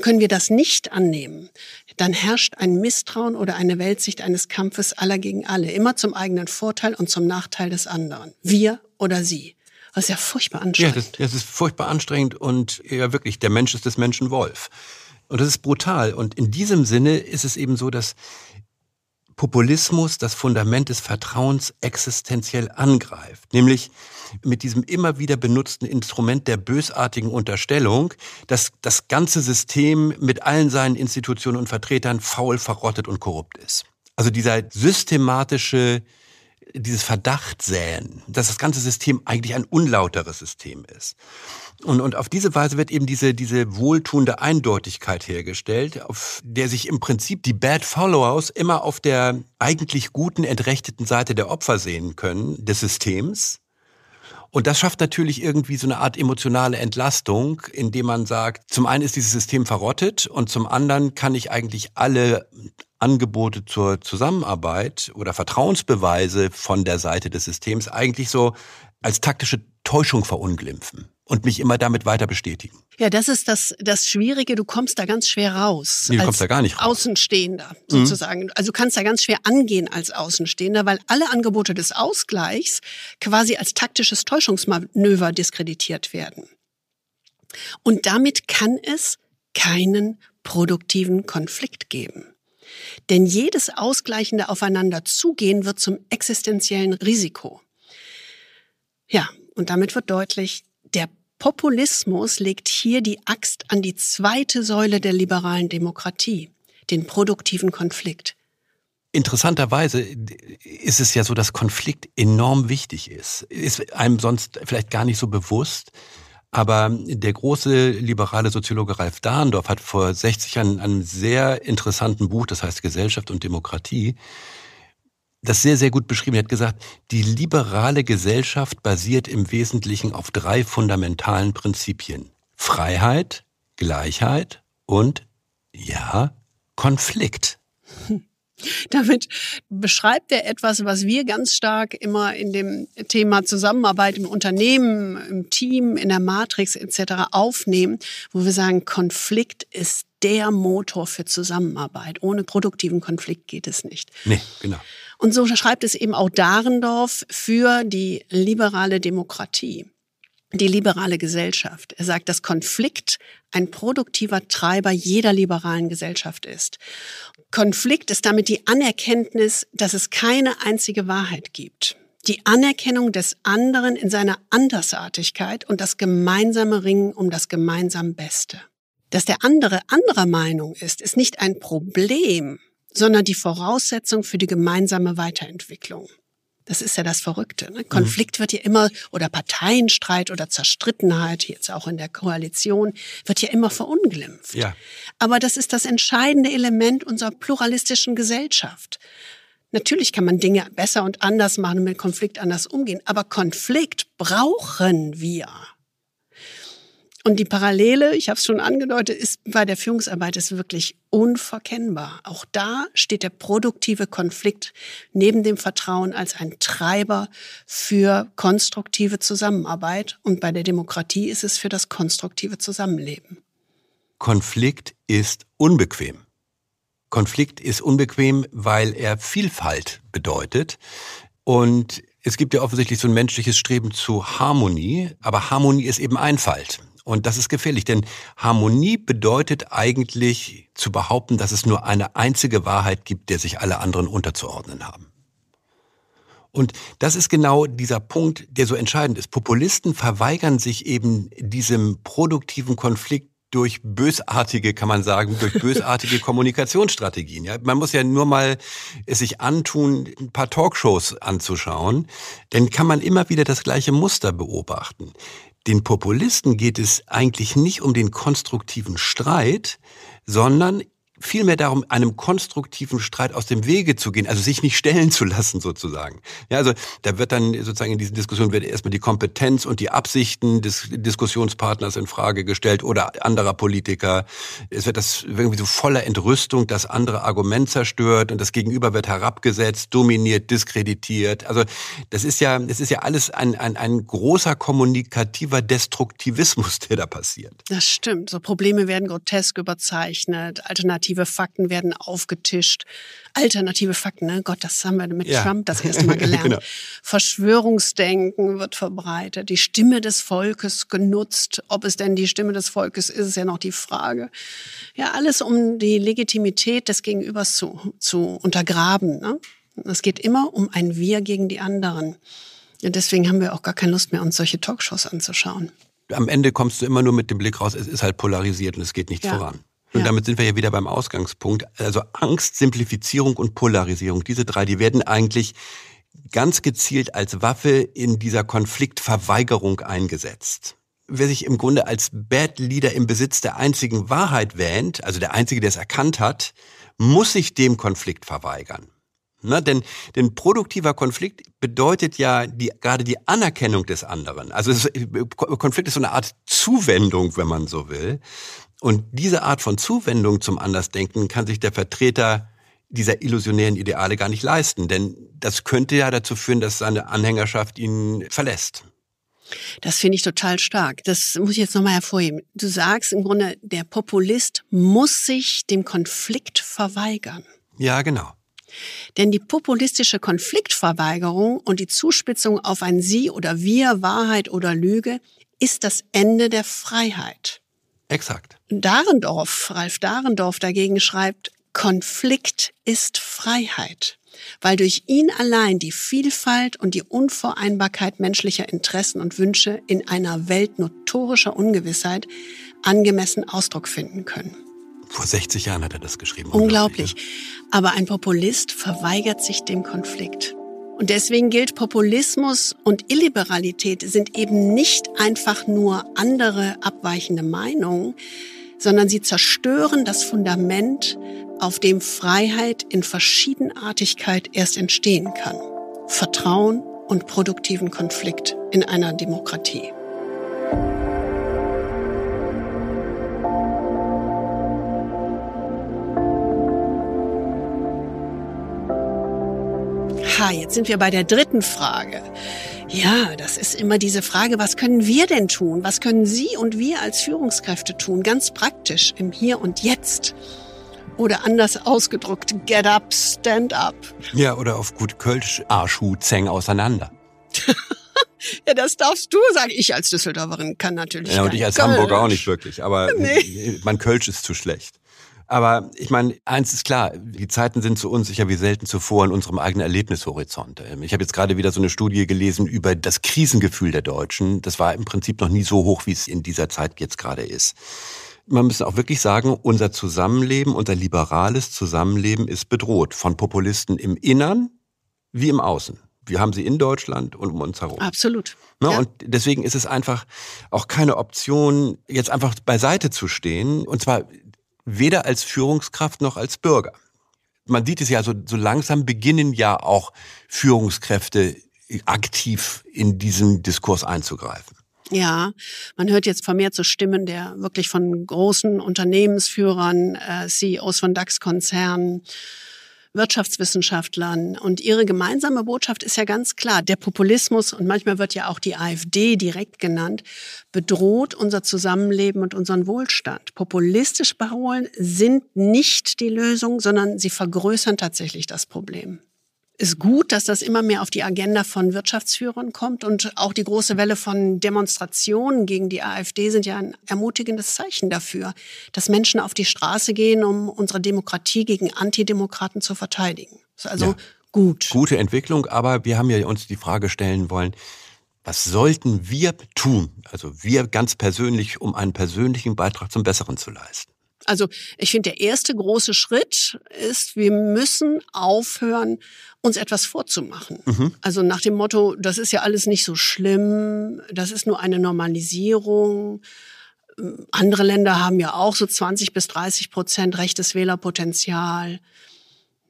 Können wir das nicht annehmen, dann herrscht ein Misstrauen oder eine Weltsicht eines Kampfes aller gegen alle, immer zum eigenen Vorteil und zum Nachteil des anderen. Wir oder sie. Das ist ja furchtbar anstrengend. Ja, das, das ist furchtbar anstrengend und ja wirklich, der Mensch ist des Menschen Wolf. Und das ist brutal. Und in diesem Sinne ist es eben so, dass Populismus das Fundament des Vertrauens existenziell angreift. Nämlich mit diesem immer wieder benutzten Instrument der bösartigen Unterstellung, dass das ganze System mit allen seinen Institutionen und Vertretern faul, verrottet und korrupt ist. Also dieser systematische dieses Verdachtsäen, dass das ganze System eigentlich ein unlauteres System ist. Und, und auf diese Weise wird eben diese, diese wohltuende Eindeutigkeit hergestellt, auf der sich im Prinzip die Bad Followers immer auf der eigentlich guten, entrechteten Seite der Opfer sehen können, des Systems, und das schafft natürlich irgendwie so eine Art emotionale Entlastung, indem man sagt, zum einen ist dieses System verrottet und zum anderen kann ich eigentlich alle Angebote zur Zusammenarbeit oder Vertrauensbeweise von der Seite des Systems eigentlich so als taktische Täuschung verunglimpfen und mich immer damit weiter bestätigen. Ja, das ist das, das Schwierige. Du kommst da ganz schwer raus. Nee, du kommst da gar nicht raus. Außenstehender mhm. sozusagen. Mhm. Also du kannst da ganz schwer angehen als Außenstehender, weil alle Angebote des Ausgleichs quasi als taktisches Täuschungsmanöver diskreditiert werden. Und damit kann es keinen produktiven Konflikt geben. Denn jedes ausgleichende Aufeinanderzugehen wird zum existenziellen Risiko. Ja, und damit wird deutlich, Populismus legt hier die Axt an die zweite Säule der liberalen Demokratie, den produktiven Konflikt. Interessanterweise ist es ja so, dass Konflikt enorm wichtig ist. Ist einem sonst vielleicht gar nicht so bewusst. Aber der große liberale Soziologe Ralf Dahndorf hat vor 60 Jahren in einem sehr interessanten Buch, das heißt Gesellschaft und Demokratie, das sehr, sehr gut beschrieben. Er hat gesagt, die liberale Gesellschaft basiert im Wesentlichen auf drei fundamentalen Prinzipien. Freiheit, Gleichheit und, ja, Konflikt. Damit beschreibt er etwas, was wir ganz stark immer in dem Thema Zusammenarbeit im Unternehmen, im Team, in der Matrix etc. aufnehmen, wo wir sagen, Konflikt ist der Motor für Zusammenarbeit. Ohne produktiven Konflikt geht es nicht. Nee, genau. Und so schreibt es eben auch Dahrendorf für die liberale Demokratie die liberale Gesellschaft. Er sagt, dass Konflikt ein produktiver Treiber jeder liberalen Gesellschaft ist. Konflikt ist damit die Anerkenntnis, dass es keine einzige Wahrheit gibt. Die Anerkennung des anderen in seiner Andersartigkeit und das gemeinsame Ringen um das gemeinsam Beste. Dass der andere anderer Meinung ist, ist nicht ein Problem, sondern die Voraussetzung für die gemeinsame Weiterentwicklung. Das ist ja das Verrückte. Ne? Konflikt wird ja immer, oder Parteienstreit oder Zerstrittenheit, jetzt auch in der Koalition, wird ja immer verunglimpft. Ja. Aber das ist das entscheidende Element unserer pluralistischen Gesellschaft. Natürlich kann man Dinge besser und anders machen und mit Konflikt anders umgehen, aber Konflikt brauchen wir. Und die Parallele, ich habe es schon angedeutet, ist bei der Führungsarbeit ist wirklich unverkennbar. Auch da steht der produktive Konflikt neben dem Vertrauen als ein Treiber für konstruktive Zusammenarbeit. Und bei der Demokratie ist es für das konstruktive Zusammenleben. Konflikt ist unbequem. Konflikt ist unbequem, weil er Vielfalt bedeutet. Und es gibt ja offensichtlich so ein menschliches Streben zu Harmonie, aber Harmonie ist eben Einfalt. Und das ist gefährlich, denn Harmonie bedeutet eigentlich zu behaupten, dass es nur eine einzige Wahrheit gibt, der sich alle anderen unterzuordnen haben. Und das ist genau dieser Punkt, der so entscheidend ist. Populisten verweigern sich eben diesem produktiven Konflikt durch bösartige, kann man sagen, durch bösartige Kommunikationsstrategien. Ja, man muss ja nur mal es sich antun, ein paar Talkshows anzuschauen, dann kann man immer wieder das gleiche Muster beobachten. Den Populisten geht es eigentlich nicht um den konstruktiven Streit, sondern vielmehr darum, einem konstruktiven Streit aus dem Wege zu gehen, also sich nicht stellen zu lassen sozusagen. Ja, also da wird dann sozusagen in diesen Diskussionen wird erstmal die Kompetenz und die Absichten des Diskussionspartners in Frage gestellt oder anderer Politiker. Es wird das irgendwie so voller Entrüstung das andere Argument zerstört und das Gegenüber wird herabgesetzt, dominiert, diskreditiert. Also das ist ja, es ist ja alles ein, ein, ein großer kommunikativer Destruktivismus, der da passiert. Das stimmt. So Probleme werden grotesk überzeichnet, alternativ alternative Fakten werden aufgetischt. Alternative Fakten, ne? Gott, das haben wir mit ja. Trump das erste Mal gelernt. genau. Verschwörungsdenken wird verbreitet, die Stimme des Volkes genutzt. Ob es denn die Stimme des Volkes ist, ist ja noch die Frage. Ja, alles um die Legitimität des Gegenübers zu, zu untergraben. Ne? Es geht immer um ein Wir gegen die anderen. Und deswegen haben wir auch gar keine Lust mehr, uns solche Talkshows anzuschauen. Am Ende kommst du immer nur mit dem Blick raus, es ist halt polarisiert und es geht nicht ja. voran. Und ja. damit sind wir ja wieder beim Ausgangspunkt. Also Angst, Simplifizierung und Polarisierung, diese drei, die werden eigentlich ganz gezielt als Waffe in dieser Konfliktverweigerung eingesetzt. Wer sich im Grunde als Bad Leader im Besitz der einzigen Wahrheit wähnt, also der Einzige, der es erkannt hat, muss sich dem Konflikt verweigern. Na, denn, denn produktiver Konflikt bedeutet ja die, gerade die Anerkennung des anderen. Also es, Konflikt ist so eine Art Zuwendung, wenn man so will. Und diese Art von Zuwendung zum Andersdenken kann sich der Vertreter dieser illusionären Ideale gar nicht leisten, denn das könnte ja dazu führen, dass seine Anhängerschaft ihn verlässt. Das finde ich total stark. Das muss ich jetzt nochmal hervorheben. Du sagst im Grunde, der Populist muss sich dem Konflikt verweigern. Ja, genau. Denn die populistische Konfliktverweigerung und die Zuspitzung auf ein Sie oder Wir, Wahrheit oder Lüge ist das Ende der Freiheit. Exakt. Dahrendorf, Ralf Dahrendorf dagegen schreibt, Konflikt ist Freiheit, weil durch ihn allein die Vielfalt und die Unvereinbarkeit menschlicher Interessen und Wünsche in einer Welt notorischer Ungewissheit angemessen Ausdruck finden können. Vor 60 Jahren hat er das geschrieben. Unglaublich. Aber ein Populist verweigert sich dem Konflikt. Und deswegen gilt, Populismus und Illiberalität sind eben nicht einfach nur andere abweichende Meinungen, sondern sie zerstören das Fundament, auf dem Freiheit in Verschiedenartigkeit erst entstehen kann. Vertrauen und produktiven Konflikt in einer Demokratie. Ha, jetzt sind wir bei der dritten Frage. Ja, das ist immer diese Frage, was können wir denn tun? Was können Sie und wir als Führungskräfte tun? Ganz praktisch im Hier und Jetzt. Oder anders ausgedrückt, get up, stand up. Ja, oder auf gut Kölsch, Arschhu, Zeng auseinander. ja, das darfst du sagen. Ich als Düsseldorferin kann natürlich. Ja, und ich als Kölsch. Hamburger auch nicht wirklich. Aber nee. mein Kölsch ist zu schlecht. Aber ich meine, eins ist klar, die Zeiten sind so unsicher wie selten zuvor in unserem eigenen Erlebnishorizont. Ähm, ich habe jetzt gerade wieder so eine Studie gelesen über das Krisengefühl der Deutschen. Das war im Prinzip noch nie so hoch, wie es in dieser Zeit jetzt gerade ist. Man muss auch wirklich sagen, unser Zusammenleben, unser liberales Zusammenleben ist bedroht von Populisten im Innern wie im Außen. Wir haben sie in Deutschland und um uns herum. Absolut. Ja. Und deswegen ist es einfach auch keine Option, jetzt einfach beiseite zu stehen. Und zwar weder als Führungskraft noch als Bürger. Man sieht es ja, so, so langsam beginnen ja auch Führungskräfte aktiv in diesen Diskurs einzugreifen. Ja, man hört jetzt vermehrt so Stimmen der wirklich von großen Unternehmensführern, äh, CEOs von DAX-Konzernen, Wirtschaftswissenschaftlern. Und ihre gemeinsame Botschaft ist ja ganz klar, der Populismus, und manchmal wird ja auch die AfD direkt genannt, bedroht unser Zusammenleben und unseren Wohlstand. Populistisch Parolen sind nicht die Lösung, sondern sie vergrößern tatsächlich das Problem ist gut, dass das immer mehr auf die Agenda von Wirtschaftsführern kommt und auch die große Welle von Demonstrationen gegen die AfD sind ja ein ermutigendes Zeichen dafür, dass Menschen auf die Straße gehen, um unsere Demokratie gegen Antidemokraten zu verteidigen. Also ja. gut. Gute Entwicklung, aber wir haben ja uns die Frage stellen wollen, was sollten wir tun, also wir ganz persönlich, um einen persönlichen Beitrag zum Besseren zu leisten? Also ich finde, der erste große Schritt ist, wir müssen aufhören, uns etwas vorzumachen. Mhm. Also nach dem Motto, das ist ja alles nicht so schlimm, das ist nur eine Normalisierung. Andere Länder haben ja auch so 20 bis 30 Prozent rechtes Wählerpotenzial.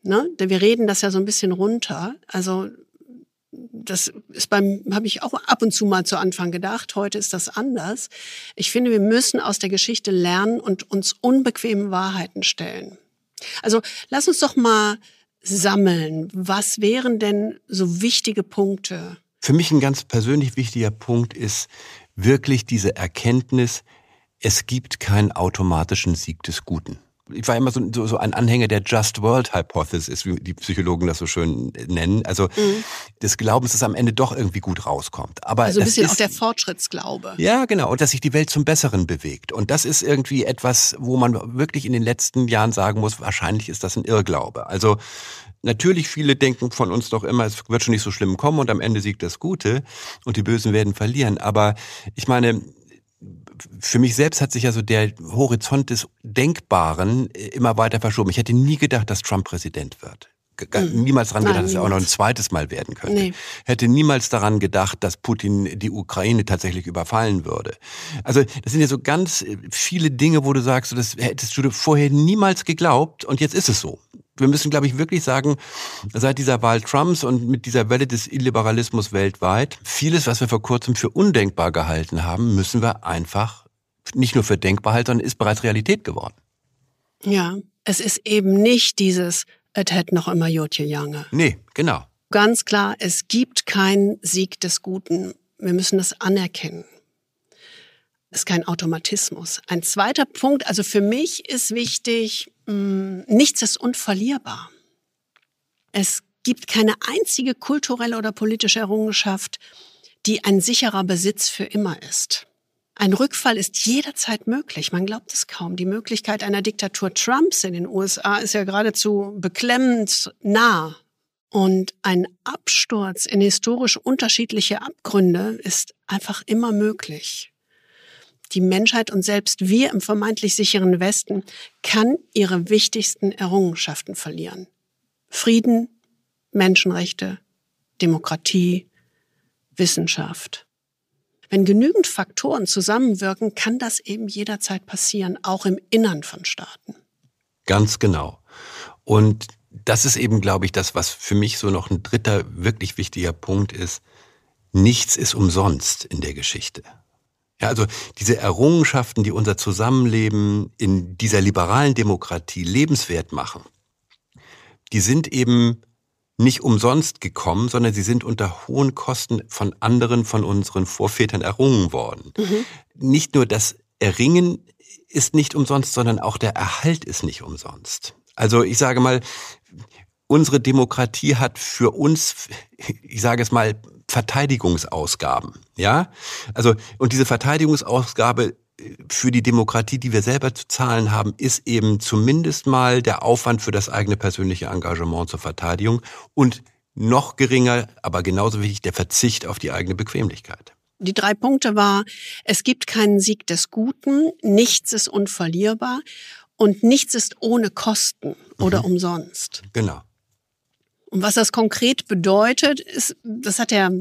Ne? Wir reden das ja so ein bisschen runter. Also das ist beim, habe ich auch ab und zu mal zu Anfang gedacht. Heute ist das anders. Ich finde, wir müssen aus der Geschichte lernen und uns unbequemen Wahrheiten stellen. Also lass uns doch mal sammeln. Was wären denn so wichtige Punkte? Für mich ein ganz persönlich wichtiger Punkt ist wirklich diese Erkenntnis, es gibt keinen automatischen Sieg des Guten ich war immer so, so, so ein Anhänger der Just World Hypothesis, wie die Psychologen das so schön nennen. Also mhm. des Glaubens, dass am Ende doch irgendwie gut rauskommt. Aber also ein bisschen ist, auch der Fortschrittsglaube. Ja, genau. Und dass sich die Welt zum Besseren bewegt. Und das ist irgendwie etwas, wo man wirklich in den letzten Jahren sagen muss, wahrscheinlich ist das ein Irrglaube. Also Natürlich, viele denken von uns doch immer, es wird schon nicht so schlimm kommen und am Ende siegt das Gute und die Bösen werden verlieren. Aber ich meine, für mich selbst hat sich ja so der Horizont des Denkbaren äh, immer weiter verschoben. Ich hätte nie gedacht, dass Trump Präsident wird. Mhm. Niemals daran gedacht, dass er auch noch ein zweites Mal werden könnte. Nee. Hätte niemals daran gedacht, dass Putin die Ukraine tatsächlich überfallen würde. Also das sind ja so ganz äh, viele Dinge, wo du sagst, das hättest du vorher niemals geglaubt und jetzt ist es so wir müssen, glaube ich, wirklich sagen, seit dieser Wahl Trumps und mit dieser Welle des Illiberalismus weltweit, vieles, was wir vor kurzem für undenkbar gehalten haben, müssen wir einfach nicht nur für denkbar halten, sondern ist bereits Realität geworden. Ja, es ist eben nicht dieses, es hätte noch immer Jotje Jange. Nee, genau. Ganz klar, es gibt keinen Sieg des Guten. Wir müssen das anerkennen. Ist kein Automatismus. Ein zweiter Punkt, also für mich ist wichtig, Mm, nichts ist unverlierbar. Es gibt keine einzige kulturelle oder politische Errungenschaft, die ein sicherer Besitz für immer ist. Ein Rückfall ist jederzeit möglich. Man glaubt es kaum. Die Möglichkeit einer Diktatur Trumps in den USA ist ja geradezu beklemmend nah. Und ein Absturz in historisch unterschiedliche Abgründe ist einfach immer möglich. Die Menschheit und selbst wir im vermeintlich sicheren Westen kann ihre wichtigsten Errungenschaften verlieren. Frieden, Menschenrechte, Demokratie, Wissenschaft. Wenn genügend Faktoren zusammenwirken, kann das eben jederzeit passieren, auch im Innern von Staaten. Ganz genau. Und das ist eben, glaube ich, das, was für mich so noch ein dritter wirklich wichtiger Punkt ist. Nichts ist umsonst in der Geschichte. Ja, also diese Errungenschaften, die unser Zusammenleben in dieser liberalen Demokratie lebenswert machen, die sind eben nicht umsonst gekommen, sondern sie sind unter hohen Kosten von anderen, von unseren Vorvätern errungen worden. Mhm. Nicht nur das Erringen ist nicht umsonst, sondern auch der Erhalt ist nicht umsonst. Also ich sage mal, unsere Demokratie hat für uns, ich sage es mal, Verteidigungsausgaben. Ja, also und diese Verteidigungsausgabe für die Demokratie, die wir selber zu zahlen haben, ist eben zumindest mal der Aufwand für das eigene persönliche Engagement zur Verteidigung und noch geringer, aber genauso wichtig, der Verzicht auf die eigene Bequemlichkeit. Die drei Punkte war, es gibt keinen Sieg des Guten, nichts ist unverlierbar und nichts ist ohne Kosten oder mhm. umsonst. Genau. Und was das konkret bedeutet, ist, das hat der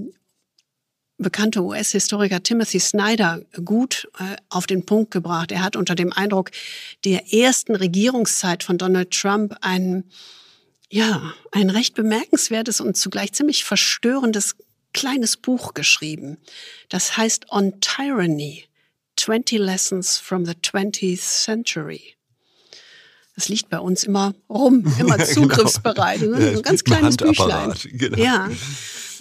bekannte US-Historiker Timothy Snyder gut äh, auf den Punkt gebracht. Er hat unter dem Eindruck der ersten Regierungszeit von Donald Trump ein, ja, ein recht bemerkenswertes und zugleich ziemlich verstörendes kleines Buch geschrieben. Das heißt On Tyranny, 20 Lessons from the 20th Century. Das liegt bei uns immer rum, immer genau. zugriffsbereit. Ne? So ein ganz kleines Büchlein. Genau. Ja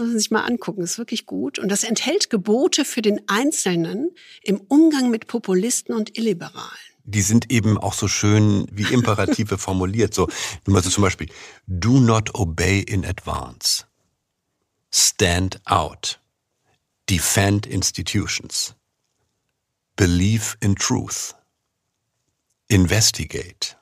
muss man sich mal angucken. Ist wirklich gut. Und das enthält Gebote für den Einzelnen im Umgang mit Populisten und Illiberalen. Die sind eben auch so schön wie Imperative formuliert. So, nur mal so zum Beispiel, do not obey in advance. Stand out. Defend institutions. Believe in truth. Investigate.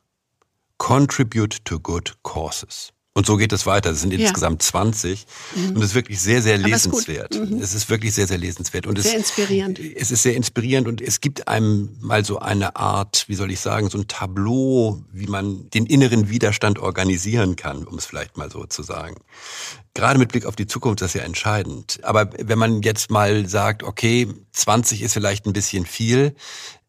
Contribute to good causes. Und so geht es weiter. Es sind ja. insgesamt 20 mhm. und es ist wirklich sehr, sehr lesenswert. Ist mhm. Es ist wirklich sehr, sehr lesenswert. Und sehr es, inspirierend. Es ist sehr inspirierend und es gibt einem mal so eine Art, wie soll ich sagen, so ein Tableau, wie man den inneren Widerstand organisieren kann, um es vielleicht mal so zu sagen. Gerade mit Blick auf die Zukunft ist das ja entscheidend. Aber wenn man jetzt mal sagt, okay, 20 ist vielleicht ein bisschen viel,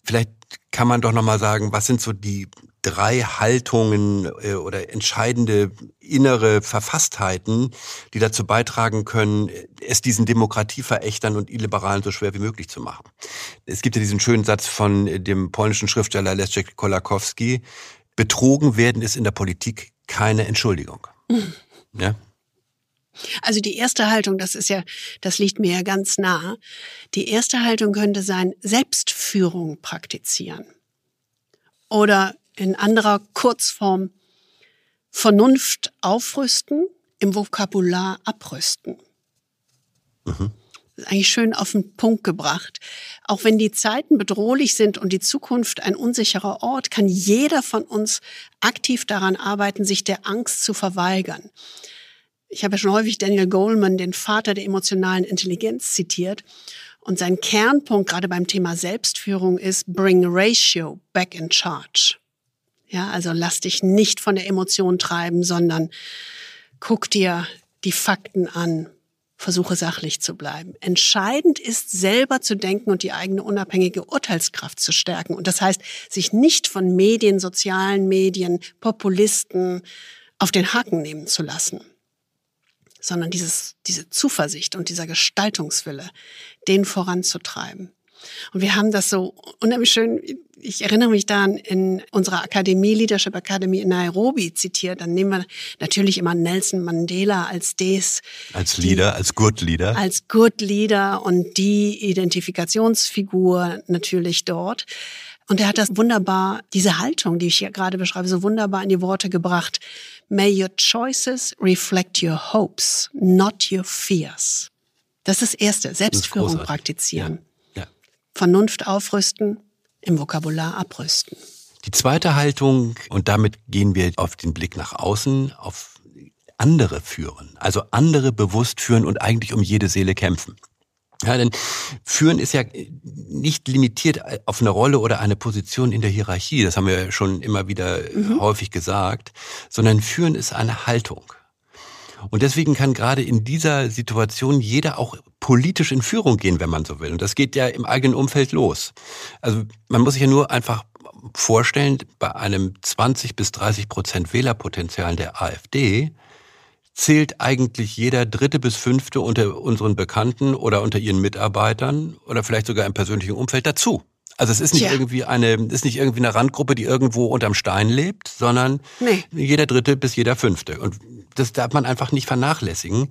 vielleicht kann man doch noch mal sagen, was sind so die drei Haltungen äh, oder entscheidende innere Verfasstheiten, die dazu beitragen können, es diesen Demokratieverächtern und Illiberalen so schwer wie möglich zu machen. Es gibt ja diesen schönen Satz von dem polnischen Schriftsteller Leszek Kolakowski, betrogen werden ist in der Politik keine Entschuldigung. Mhm. Ja? Also die erste Haltung, das ist ja, das liegt mir ja ganz nah. Die erste Haltung könnte sein, Selbstführung praktizieren. Oder in anderer Kurzform Vernunft aufrüsten, im Vokabular abrüsten. Mhm. Eigentlich schön auf den Punkt gebracht. Auch wenn die Zeiten bedrohlich sind und die Zukunft ein unsicherer Ort, kann jeder von uns aktiv daran arbeiten, sich der Angst zu verweigern. Ich habe ja schon häufig Daniel Goleman, den Vater der emotionalen Intelligenz, zitiert. Und sein Kernpunkt gerade beim Thema Selbstführung ist Bring Ratio back in charge. Ja, also lass dich nicht von der Emotion treiben, sondern guck dir die Fakten an. Versuche sachlich zu bleiben. Entscheidend ist, selber zu denken und die eigene unabhängige Urteilskraft zu stärken. Und das heißt, sich nicht von Medien, sozialen Medien, Populisten auf den Haken nehmen zu lassen, sondern dieses, diese Zuversicht und dieser Gestaltungswille, den voranzutreiben. Und wir haben das so unheimlich schön, ich erinnere mich daran, in unserer Akademie, Leadership Academy in Nairobi zitiert, dann nehmen wir natürlich immer Nelson Mandela als des. Als Leader, die, als Good Leader. Als Good Leader und die Identifikationsfigur natürlich dort. Und er hat das wunderbar, diese Haltung, die ich hier gerade beschreibe, so wunderbar in die Worte gebracht. May your choices reflect your hopes, not your fears. Das ist das Erste, Selbstführung das praktizieren. Ja. Vernunft aufrüsten, im Vokabular abrüsten. Die zweite Haltung, und damit gehen wir auf den Blick nach außen, auf andere führen, also andere bewusst führen und eigentlich um jede Seele kämpfen. Ja, denn führen ist ja nicht limitiert auf eine Rolle oder eine Position in der Hierarchie. Das haben wir schon immer wieder mhm. häufig gesagt, sondern führen ist eine Haltung. Und deswegen kann gerade in dieser Situation jeder auch politisch in Führung gehen, wenn man so will. Und das geht ja im eigenen Umfeld los. Also man muss sich ja nur einfach vorstellen, bei einem 20 bis 30 Prozent Wählerpotenzial der AfD zählt eigentlich jeder dritte bis fünfte unter unseren Bekannten oder unter ihren Mitarbeitern oder vielleicht sogar im persönlichen Umfeld dazu. Also es ist nicht Tja. irgendwie eine, ist nicht irgendwie eine Randgruppe, die irgendwo unterm Stein lebt, sondern nee. jeder dritte bis jeder fünfte. Und das darf man einfach nicht vernachlässigen.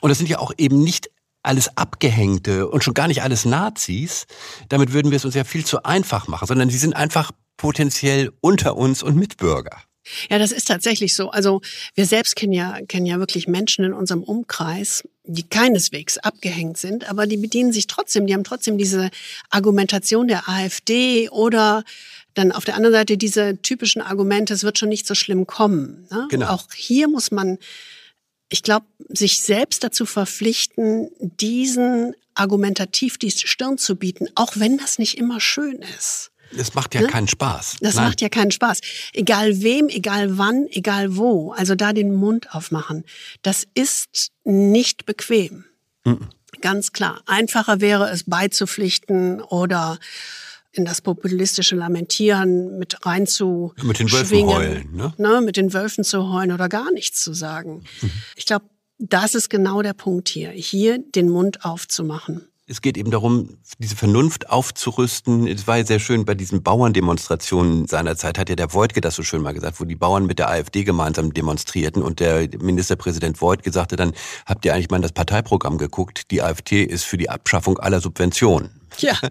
Und das sind ja auch eben nicht alles Abgehängte und schon gar nicht alles Nazis. Damit würden wir es uns ja viel zu einfach machen, sondern sie sind einfach potenziell unter uns und Mitbürger. Ja, das ist tatsächlich so. Also wir selbst kennen ja, kennen ja wirklich Menschen in unserem Umkreis, die keineswegs abgehängt sind, aber die bedienen sich trotzdem, die haben trotzdem diese Argumentation der AfD oder dann auf der anderen Seite diese typischen Argumente, es wird schon nicht so schlimm kommen. Ne? Genau. Auch hier muss man, ich glaube, sich selbst dazu verpflichten, diesen argumentativ die Stirn zu bieten, auch wenn das nicht immer schön ist. Es macht ja ne? keinen Spaß. Das Nein. macht ja keinen Spaß. Egal wem, egal wann, egal wo. Also da den Mund aufmachen. Das ist nicht bequem. Mhm. Ganz klar. Einfacher wäre es beizupflichten oder in das populistische Lamentieren mit rein zu Mit den Wölfen heulen, ne? ne? Mit den Wölfen zu heulen oder gar nichts zu sagen. Mhm. Ich glaube, das ist genau der Punkt hier. Hier den Mund aufzumachen es geht eben darum, diese Vernunft aufzurüsten. Es war ja sehr schön bei diesen Bauerndemonstrationen seinerzeit, hat ja der Voigtke das so schön mal gesagt, wo die Bauern mit der AfD gemeinsam demonstrierten und der Ministerpräsident Voigtke sagte dann, habt ihr eigentlich mal in das Parteiprogramm geguckt? Die AfD ist für die Abschaffung aller Subventionen. Ja.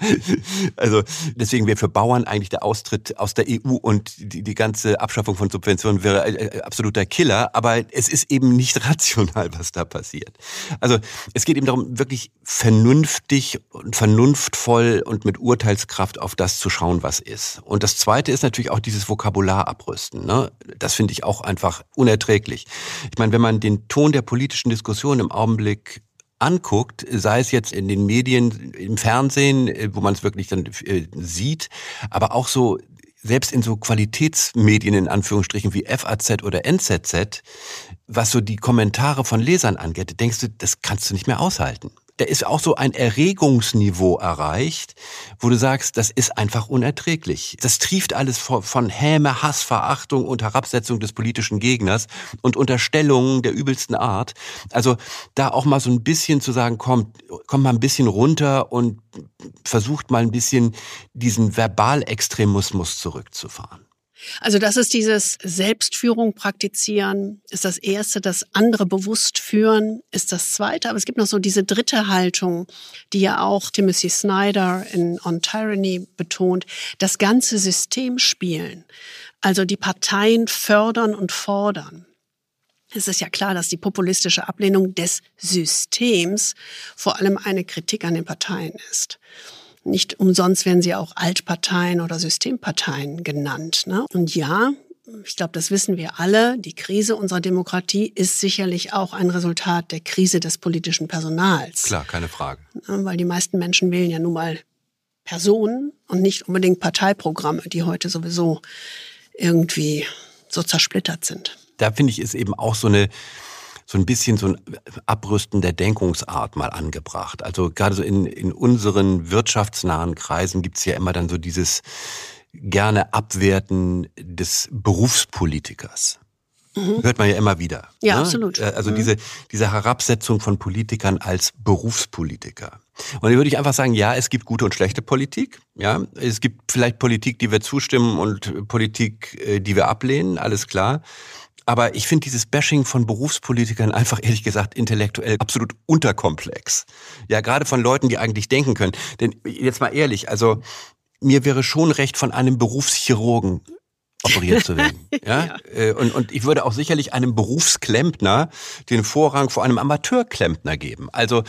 Also deswegen wäre für Bauern eigentlich der Austritt aus der EU und die, die ganze Abschaffung von Subventionen wäre äh, absoluter Killer. Aber es ist eben nicht rational, was da passiert. Also es geht eben darum, wirklich vernünftig und vernunftvoll und mit Urteilskraft auf das zu schauen, was ist. Und das Zweite ist natürlich auch dieses Vokabular abrüsten. Ne? Das finde ich auch einfach unerträglich. Ich meine, wenn man den Ton der politischen Diskussion im Augenblick anguckt, sei es jetzt in den Medien, im Fernsehen, äh, wo man es wirklich dann äh, sieht, aber auch so selbst in so Qualitätsmedien in Anführungsstrichen wie FAZ oder NZZ, was so die Kommentare von Lesern angeht, denkst du, das kannst du nicht mehr aushalten da ist auch so ein Erregungsniveau erreicht, wo du sagst, das ist einfach unerträglich. Das trieft alles von Häme, Hass, Verachtung und Herabsetzung des politischen Gegners und Unterstellungen der übelsten Art. Also da auch mal so ein bisschen zu sagen, kommt, kommt mal ein bisschen runter und versucht mal ein bisschen diesen Verbalextremismus zurückzufahren. Also das ist dieses Selbstführung praktizieren, ist das Erste. Das andere bewusst führen ist das Zweite. Aber es gibt noch so diese dritte Haltung, die ja auch Timothy Snyder in On Tyranny betont, das ganze System spielen. Also die Parteien fördern und fordern. Es ist ja klar, dass die populistische Ablehnung des Systems vor allem eine Kritik an den Parteien ist. Nicht umsonst werden sie auch Altparteien oder Systemparteien genannt. Ne? Und ja, ich glaube, das wissen wir alle, die Krise unserer Demokratie ist sicherlich auch ein Resultat der Krise des politischen Personals. Klar, keine Frage. Ne? Weil die meisten Menschen wählen ja nun mal Personen und nicht unbedingt Parteiprogramme, die heute sowieso irgendwie so zersplittert sind. Da finde ich, ist eben auch so eine so ein bisschen so ein Abrüsten der Denkungsart mal angebracht. Also gerade so in, in unseren wirtschaftsnahen Kreisen gibt's ja immer dann so dieses gerne Abwerten des Berufspolitikers. Mhm. Hört man ja immer wieder. Ja, ne? absolut. Äh, also mhm. diese, diese Herabsetzung von Politikern als Berufspolitiker. Und da würde ich einfach sagen, ja, es gibt gute und schlechte Politik. Ja, es gibt vielleicht Politik, die wir zustimmen und Politik, äh, die wir ablehnen, alles klar. Aber ich finde dieses Bashing von Berufspolitikern einfach ehrlich gesagt intellektuell absolut unterkomplex. Ja, gerade von Leuten, die eigentlich denken können. Denn jetzt mal ehrlich, also mir wäre schon recht von einem Berufschirurgen operiert zu werden. ja? ja. Äh, und, und ich würde auch sicherlich einem Berufsklempner den Vorrang vor einem Amateurklempner geben. Also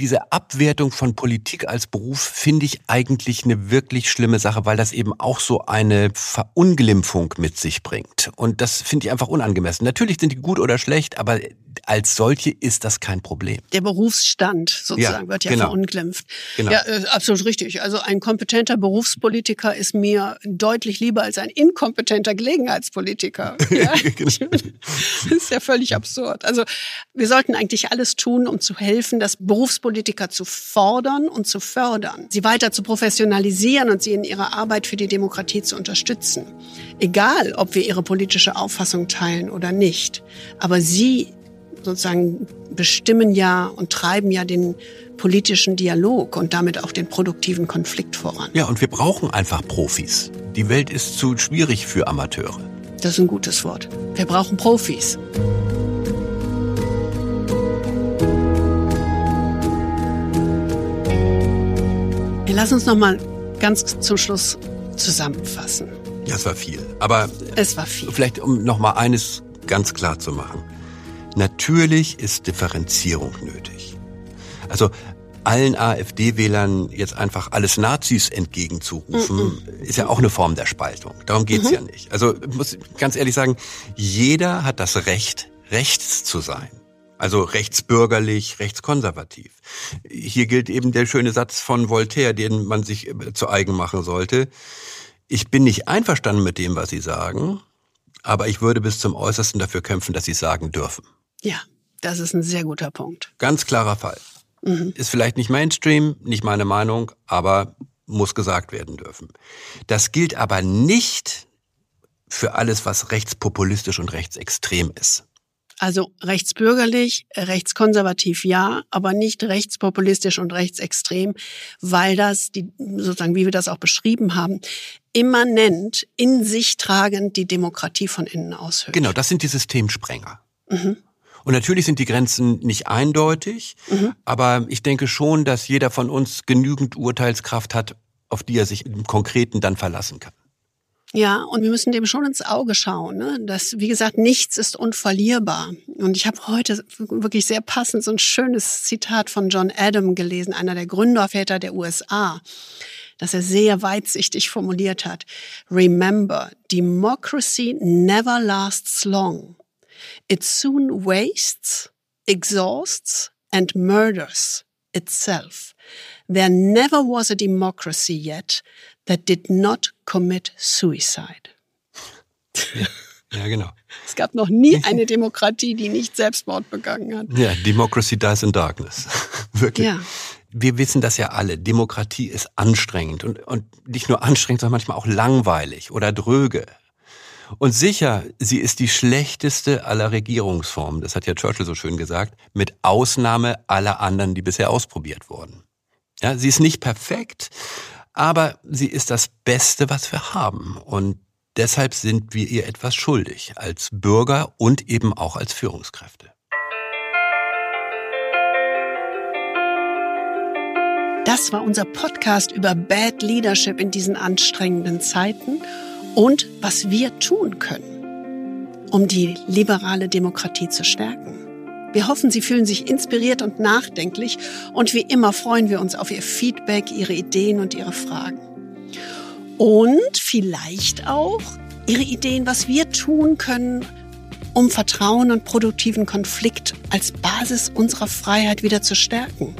diese Abwertung von Politik als Beruf finde ich eigentlich eine wirklich schlimme Sache, weil das eben auch so eine Verunglimpfung mit sich bringt. Und das finde ich einfach unangemessen. Natürlich sind die gut oder schlecht, aber als solche ist das kein Problem. Der Berufsstand sozusagen ja, wird ja genau. verunglimpft. Genau. Ja, äh, absolut richtig. Also ein kompetenter Berufspolitiker ist mir deutlich lieber als ein inkompetenter Gelegenheitspolitiker. Ja? Genau. das ist ja völlig absurd. Also wir sollten eigentlich alles tun, um zu helfen, das Berufspolitiker zu fordern und zu fördern, sie weiter zu professionalisieren und sie in ihrer Arbeit für die Demokratie zu unterstützen. Egal, ob wir ihre politische Auffassung teilen oder nicht. Aber sie sozusagen bestimmen ja und treiben ja den politischen Dialog und damit auch den produktiven Konflikt voran. Ja, und wir brauchen einfach Profis. Die Welt ist zu schwierig für Amateure. Das ist ein gutes Wort. Wir brauchen Profis. Wir lassen uns noch mal ganz zum Schluss zusammenfassen. Ja, es war viel. Aber es war viel. Vielleicht um noch mal eines ganz klar zu machen. Natürlich ist Differenzierung nötig. Also allen AfD-Wählern jetzt einfach alles Nazis entgegenzurufen, mhm. ist ja auch eine Form der Spaltung. Darum geht's mhm. ja nicht. Also ich muss ganz ehrlich sagen, jeder hat das Recht, rechts zu sein. Also rechtsbürgerlich, rechtskonservativ. Hier gilt eben der schöne Satz von Voltaire, den man sich äh, zu eigen machen sollte. Ich bin nicht einverstanden mit dem, was Sie sagen, aber ich würde bis zum Äußersten dafür kämpfen, dass Sie sagen dürfen. Ja, das ist ein sehr guter Punkt. Ganz klarer Fall. Mhm. Ist vielleicht nicht Mainstream, nicht meine Meinung, aber muss gesagt werden dürfen. Das gilt aber nicht für alles, was rechtspopulistisch und rechtsextrem ist. Also rechtsbürgerlich, rechtskonservativ ja, aber nicht rechtspopulistisch und rechtsextrem, weil das, die, sozusagen, wie wir das auch beschrieben haben, immanent, in sich tragend die Demokratie von innen aushöhlt. Genau, das sind die Systemsprenger. Mhm. Und natürlich sind die Grenzen nicht eindeutig, mhm. aber ich denke schon, dass jeder von uns genügend Urteilskraft hat, auf die er sich im Konkreten dann verlassen kann. Ja, und wir müssen dem schon ins Auge schauen. Ne? Dass, wie gesagt, nichts ist unverlierbar. Und ich habe heute wirklich sehr passend so ein schönes Zitat von John Adam gelesen, einer der Gründerväter der USA, das er sehr weitsichtig formuliert hat. Remember, democracy never lasts long. It soon wastes, exhausts, and murders itself. There never was a democracy yet that did not commit suicide. Ja, ja, genau. Es gab noch nie eine Demokratie, die nicht Selbstmord begangen hat. Ja, Democracy dies in darkness. Wirklich. Ja. Wir wissen das ja alle. Demokratie ist anstrengend und, und nicht nur anstrengend, sondern manchmal auch langweilig oder dröge. Und sicher, sie ist die schlechteste aller Regierungsformen, das hat ja Churchill so schön gesagt, mit Ausnahme aller anderen, die bisher ausprobiert wurden. Ja, sie ist nicht perfekt, aber sie ist das Beste, was wir haben. Und deshalb sind wir ihr etwas schuldig, als Bürger und eben auch als Führungskräfte. Das war unser Podcast über Bad Leadership in diesen anstrengenden Zeiten und was wir tun können, um die liberale Demokratie zu stärken. Wir hoffen, Sie fühlen sich inspiriert und nachdenklich und wie immer freuen wir uns auf Ihr Feedback, Ihre Ideen und Ihre Fragen. Und vielleicht auch Ihre Ideen, was wir tun können, um Vertrauen und produktiven Konflikt als Basis unserer Freiheit wieder zu stärken.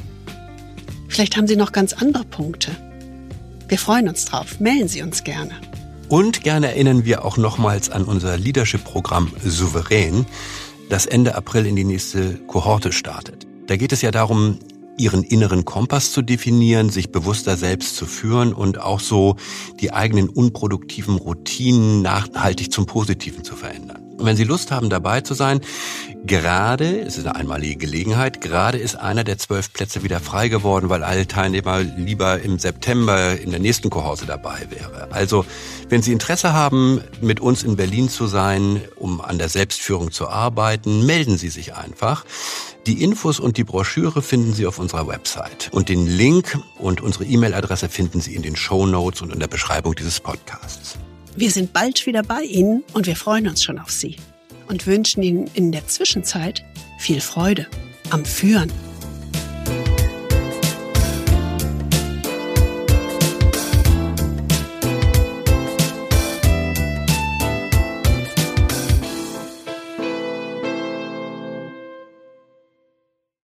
Vielleicht haben Sie noch ganz andere Punkte. Wir freuen uns drauf. Melden Sie uns gerne. Und gerne erinnern wir auch nochmals an unser Leadership-Programm Souverän, das Ende April in die nächste Kohorte startet. Da geht es ja darum, ihren inneren Kompass zu definieren, sich bewusster selbst zu führen und auch so die eigenen unproduktiven Routinen nachhaltig zum Positiven zu verändern. Und wenn Sie Lust haben, dabei zu sein, Gerade, es ist eine einmalige Gelegenheit, gerade ist einer der zwölf Plätze wieder frei geworden, weil alle Teilnehmer lieber im September in der nächsten Kohorte dabei wäre. Also, wenn Sie Interesse haben, mit uns in Berlin zu sein, um an der Selbstführung zu arbeiten, melden Sie sich einfach. Die Infos und die Broschüre finden Sie auf unserer Website. Und den Link und unsere E-Mail-Adresse finden Sie in den Show Notes und in der Beschreibung dieses Podcasts. Wir sind bald wieder bei Ihnen und wir freuen uns schon auf Sie und wünschen Ihnen in der Zwischenzeit viel Freude am Führen.